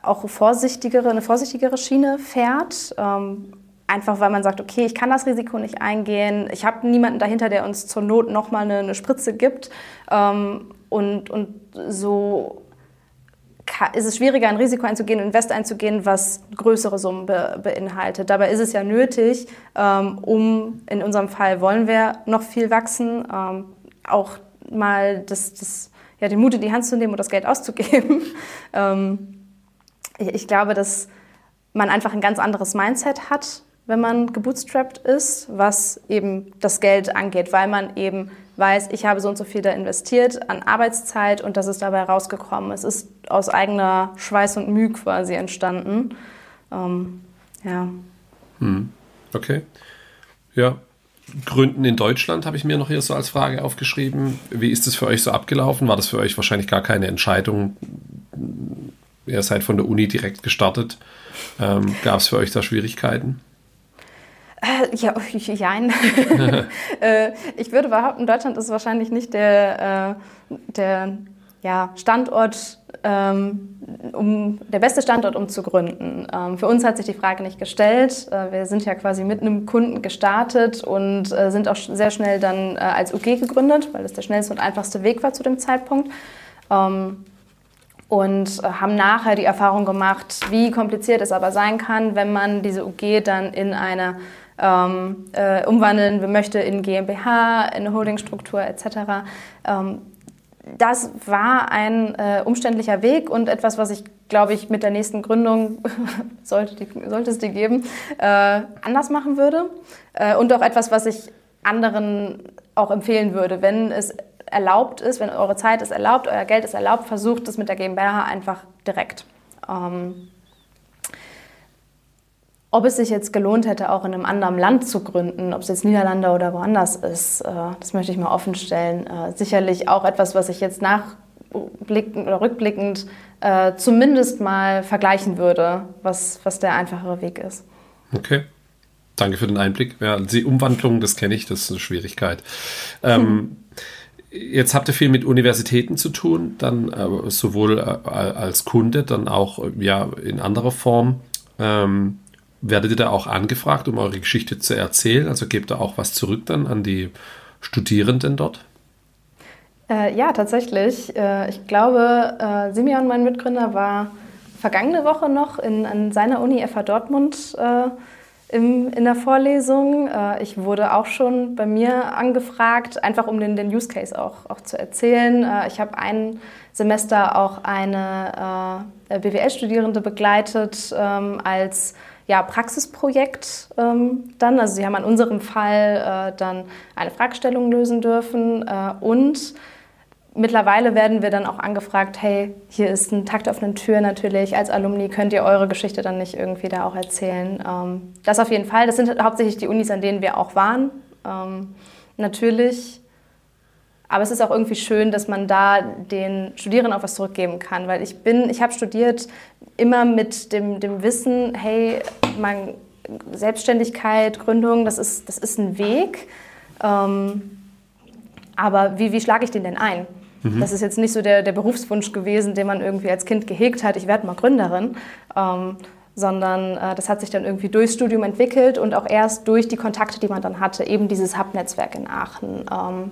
Speaker 2: auch vorsichtigere, eine vorsichtigere Schiene fährt. Ähm, Einfach weil man sagt, okay, ich kann das Risiko nicht eingehen, ich habe niemanden dahinter, der uns zur Not nochmal eine, eine Spritze gibt. Ähm, und, und so ist es schwieriger, ein Risiko einzugehen, ein Invest einzugehen, was größere Summen be beinhaltet. Dabei ist es ja nötig, ähm, um, in unserem Fall wollen wir noch viel wachsen, ähm, auch mal das, das, ja, den Mut in die Hand zu nehmen und das Geld auszugeben. [LAUGHS] ähm, ich, ich, glaube, dass man einfach ein ganz anderes Mindset hat wenn man gebootstrapped ist, was eben das Geld angeht, weil man eben weiß, ich habe so und so viel da investiert an Arbeitszeit und das ist dabei rausgekommen. Es ist aus eigener Schweiß und Mühe quasi entstanden. Ähm, ja.
Speaker 1: Hm. Okay. Ja. Gründen in Deutschland habe ich mir noch hier so als Frage aufgeschrieben. Wie ist es für euch so abgelaufen? War das für euch wahrscheinlich gar keine Entscheidung? Ihr seid von der Uni direkt gestartet. Ähm, Gab es für euch da Schwierigkeiten?
Speaker 2: Äh, ja, [LAUGHS] jein. [LAUGHS] äh, ich würde behaupten, Deutschland ist wahrscheinlich nicht der, äh, der ja, Standort, ähm, um, der beste Standort, um zu gründen. Ähm, für uns hat sich die Frage nicht gestellt. Wir sind ja quasi mit einem Kunden gestartet und sind auch sehr schnell dann als UG gegründet, weil das der schnellste und einfachste Weg war zu dem Zeitpunkt. Ähm, und haben nachher die Erfahrung gemacht, wie kompliziert es aber sein kann, wenn man diese UG dann in eine ähm, äh, umwandeln möchte in GmbH, in eine Holdingstruktur etc. Ähm, das war ein äh, umständlicher Weg und etwas, was ich, glaube ich, mit der nächsten Gründung, [LAUGHS] sollte, die, sollte es die geben, äh, anders machen würde. Äh, und auch etwas, was ich anderen auch empfehlen würde, wenn es erlaubt ist, wenn eure Zeit es erlaubt, euer Geld es erlaubt, versucht es mit der GmbH einfach direkt. Ähm, ob es sich jetzt gelohnt hätte, auch in einem anderen Land zu gründen, ob es jetzt Niederlande oder woanders ist, äh, das möchte ich mal offen stellen. Äh, sicherlich auch etwas, was ich jetzt nachblickend oder rückblickend äh, zumindest mal vergleichen würde, was, was der einfachere Weg ist.
Speaker 1: Okay. Danke für den Einblick. Ja, die Umwandlung, das kenne ich, das ist eine Schwierigkeit. Ähm, hm. [LAUGHS] Jetzt habt ihr viel mit Universitäten zu tun, dann äh, sowohl äh, als Kunde, dann auch ja in anderer Form. Ähm, werdet ihr da auch angefragt, um eure Geschichte zu erzählen? Also gebt ihr auch was zurück dann an die Studierenden dort?
Speaker 2: Äh, ja, tatsächlich. Äh, ich glaube, äh, Simeon, mein Mitgründer, war vergangene Woche noch in, an seiner Uni FH Dortmund äh, im, in der Vorlesung. Äh, ich wurde auch schon bei mir angefragt, einfach um den, den Use Case auch, auch zu erzählen. Äh, ich habe ein Semester auch eine BWL-Studierende begleitet ähm, als ja, Praxisprojekt ähm, dann. Also sie haben an unserem Fall äh, dann eine Fragestellung lösen dürfen äh, und mittlerweile werden wir dann auch angefragt, hey, hier ist ein Takt auf eine Tür natürlich. Als Alumni könnt ihr eure Geschichte dann nicht irgendwie da auch erzählen. Ähm, das auf jeden Fall. Das sind hauptsächlich die Unis, an denen wir auch waren. Ähm, natürlich aber es ist auch irgendwie schön, dass man da den Studierenden auch was zurückgeben kann, weil ich bin, ich habe studiert immer mit dem, dem Wissen, hey, man, Selbstständigkeit, Gründung, das ist, das ist ein Weg. Ähm, aber wie, wie schlage ich den denn ein? Mhm. Das ist jetzt nicht so der, der Berufswunsch gewesen, den man irgendwie als Kind gehegt hat, ich werde mal Gründerin. Ähm, sondern äh, das hat sich dann irgendwie durchs Studium entwickelt und auch erst durch die Kontakte, die man dann hatte, eben dieses Hub-Netzwerk in Aachen. Ähm,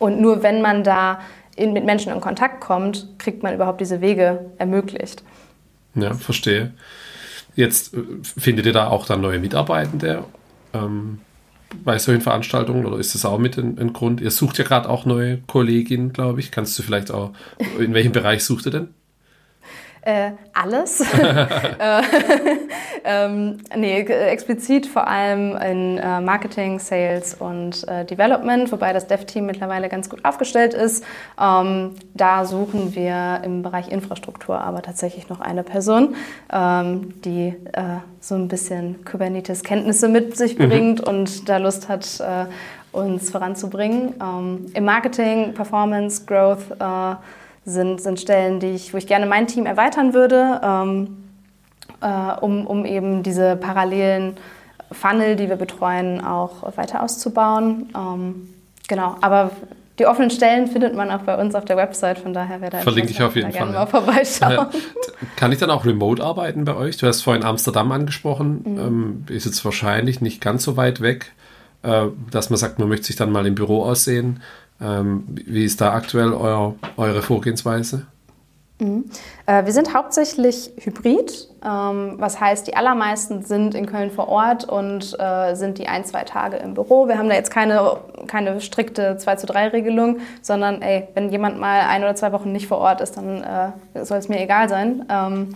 Speaker 2: und nur wenn man da in, mit Menschen in Kontakt kommt, kriegt man überhaupt diese Wege ermöglicht.
Speaker 1: Ja, verstehe. Jetzt äh, findet ihr da auch dann neue Mitarbeitende? Ähm, bei solchen Veranstaltungen oder ist das auch mit ein, ein Grund? Ihr sucht ja gerade auch neue Kolleginnen, glaube ich. Kannst du vielleicht auch, in welchem Bereich sucht ihr denn?
Speaker 2: Äh, alles. [LAUGHS] äh, [LAUGHS] ähm, nee, explizit vor allem in äh, Marketing, Sales und äh, Development, wobei das Dev-Team mittlerweile ganz gut aufgestellt ist. Ähm, da suchen wir im Bereich Infrastruktur aber tatsächlich noch eine Person, ähm, die äh, so ein bisschen Kubernetes-Kenntnisse mit sich mhm. bringt mhm. und da Lust hat, äh, uns voranzubringen. Ähm, Im Marketing, Performance, Growth, sind, sind Stellen, die ich, wo ich gerne mein Team erweitern würde, ähm, äh, um, um eben diese parallelen Funnel, die wir betreuen, auch weiter auszubauen. Ähm, genau, aber die offenen Stellen findet man auch bei uns auf der Website, von daher wäre da
Speaker 1: Verlinke ich auf jeden Fall.
Speaker 2: mal vorbeischauen.
Speaker 1: Kann ich dann auch remote arbeiten bei euch? Du hast vorhin Amsterdam angesprochen, mhm. ähm, ist jetzt wahrscheinlich nicht ganz so weit weg, äh, dass man sagt, man möchte sich dann mal im Büro aussehen. Ähm, wie ist da aktuell euer, eure Vorgehensweise?
Speaker 2: Mhm. Äh, wir sind hauptsächlich hybrid, ähm, was heißt, die allermeisten sind in Köln vor Ort und äh, sind die ein, zwei Tage im Büro. Wir haben da jetzt keine, keine strikte 2 zu 3 Regelung, sondern ey, wenn jemand mal ein oder zwei Wochen nicht vor Ort ist, dann äh, soll es mir egal sein. Ähm,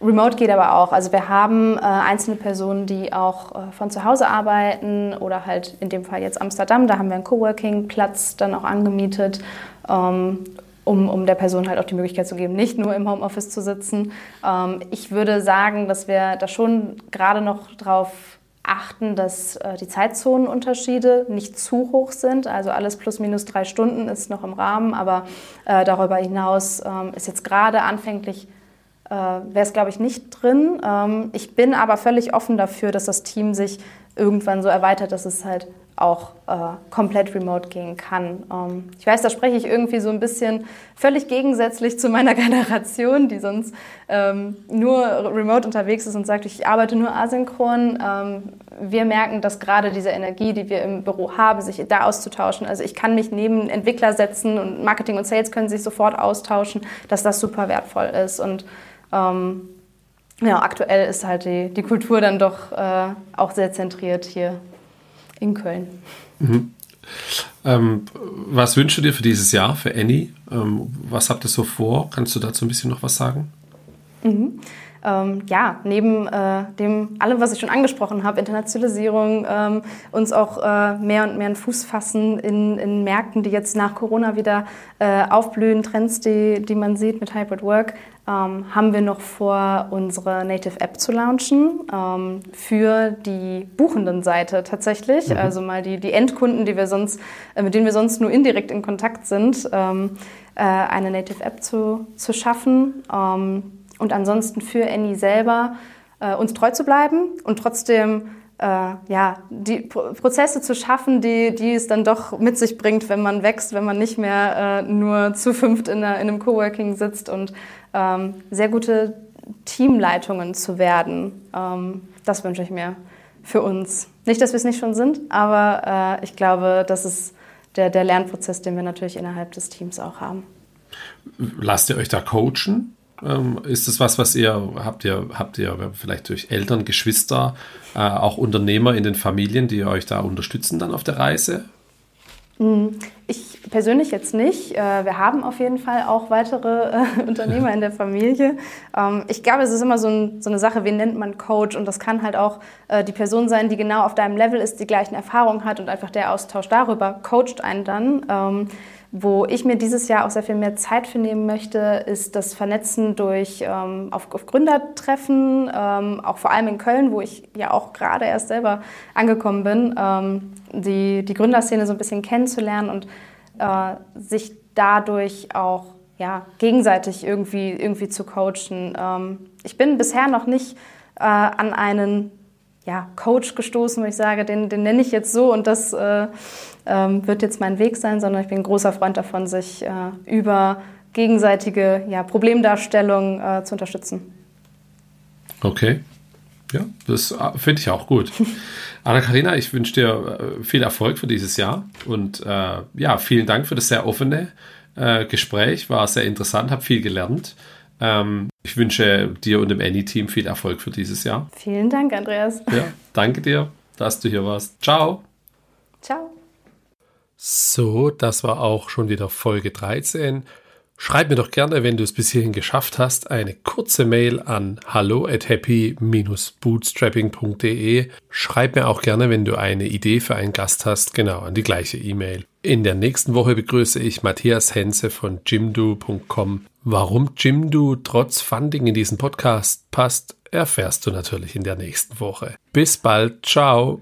Speaker 2: Remote geht aber auch. Also wir haben äh, einzelne Personen, die auch äh, von zu Hause arbeiten oder halt in dem Fall jetzt Amsterdam. Da haben wir einen Coworking-Platz dann auch angemietet, ähm, um, um der Person halt auch die Möglichkeit zu geben, nicht nur im Homeoffice zu sitzen. Ähm, ich würde sagen, dass wir da schon gerade noch drauf achten, dass äh, die Zeitzonenunterschiede nicht zu hoch sind. Also alles plus minus drei Stunden ist noch im Rahmen, aber äh, darüber hinaus ähm, ist jetzt gerade anfänglich äh, wäre es, glaube ich, nicht drin. Ähm, ich bin aber völlig offen dafür, dass das Team sich irgendwann so erweitert, dass es halt auch äh, komplett remote gehen kann. Ähm, ich weiß, da spreche ich irgendwie so ein bisschen völlig gegensätzlich zu meiner [LAUGHS] Generation, die sonst ähm, nur remote unterwegs ist und sagt, ich arbeite nur asynchron. Ähm, wir merken, dass gerade diese Energie, die wir im Büro haben, sich da auszutauschen. Also ich kann mich neben Entwickler setzen und Marketing und Sales können sich sofort austauschen, dass das super wertvoll ist und ähm, ja, aktuell ist halt die, die Kultur dann doch äh, auch sehr zentriert hier in Köln.
Speaker 1: Mhm. Ähm, was wünschst du dir für dieses Jahr, für Annie? Ähm, was habt ihr so vor? Kannst du dazu ein bisschen noch was sagen?
Speaker 2: Mhm ähm, ja, neben äh, dem allem, was ich schon angesprochen habe, Internationalisierung, ähm, uns auch äh, mehr und mehr einen Fuß fassen in, in Märkten, die jetzt nach Corona wieder äh, aufblühen, Trends, die, die man sieht mit Hybrid Work, ähm, haben wir noch vor, unsere Native App zu launchen ähm, für die buchenden Seite tatsächlich. Mhm. Also mal die, die Endkunden, die wir sonst, äh, mit denen wir sonst nur indirekt in Kontakt sind, ähm, äh, eine Native App zu, zu schaffen ähm, und ansonsten für Annie selber äh, uns treu zu bleiben und trotzdem äh, ja, die Pro Prozesse zu schaffen, die, die es dann doch mit sich bringt, wenn man wächst, wenn man nicht mehr äh, nur zu fünft in, einer, in einem Coworking sitzt und sehr gute Teamleitungen zu werden. Ähm, das wünsche ich mir für uns. Nicht, dass wir es nicht schon sind, aber äh, ich glaube, das ist der, der Lernprozess, den wir natürlich innerhalb des Teams auch haben.
Speaker 1: Lasst ihr euch da coachen? Ähm, ist das was, was ihr habt ihr habt ihr vielleicht durch Eltern, Geschwister, äh, auch Unternehmer in den Familien, die euch da unterstützen dann auf der Reise?
Speaker 2: Hm, ich persönlich jetzt nicht. Äh, wir haben auf jeden Fall auch weitere äh, [LAUGHS] Unternehmer in der Familie. Ähm, ich glaube, es ist immer so, ein, so, eine Sache, wen nennt man Coach? Und das kann halt auch äh, die Person sein, die genau auf deinem Level ist, die gleichen Erfahrungen hat und einfach der Austausch darüber coacht einen dann. Ähm, wo ich mir dieses Jahr auch sehr viel mehr Zeit für nehmen möchte, ist das Vernetzen durch ähm, auf, auf, Gründertreffen, ähm, auch vor allem in Köln, wo ich ja auch gerade erst selber angekommen bin, ähm, die, die Gründerszene so ein bisschen kennenzulernen und äh, sich dadurch auch ja, gegenseitig irgendwie, irgendwie zu coachen. Ähm, ich bin bisher noch nicht äh, an einen ja, Coach gestoßen, wo ich sage, den, den nenne ich jetzt so und das äh, ähm, wird jetzt mein Weg sein, sondern ich bin ein großer Freund davon, sich äh, über gegenseitige ja, Problemdarstellung äh, zu unterstützen.
Speaker 1: Okay. Ja, das äh, finde ich auch gut. [LAUGHS] Anna-Karina, ich wünsche dir äh, viel Erfolg für dieses Jahr und äh, ja, vielen Dank für das sehr offene äh, Gespräch. War sehr interessant, habe viel gelernt. Ähm, ich wünsche dir und dem Any-Team viel Erfolg für dieses Jahr.
Speaker 2: Vielen Dank, Andreas.
Speaker 1: Ja, danke dir, dass du hier warst. Ciao.
Speaker 2: Ciao.
Speaker 1: So, das war auch schon wieder Folge 13. Schreib mir doch gerne, wenn du es bis hierhin geschafft hast, eine kurze Mail an hallo at happy-bootstrapping.de. Schreib mir auch gerne, wenn du eine Idee für einen Gast hast, genau an die gleiche E-Mail. In der nächsten Woche begrüße ich Matthias Henze von jimdo.com. Warum Jimdo trotz Funding in diesen Podcast passt, erfährst du natürlich in der nächsten Woche. Bis bald, ciao.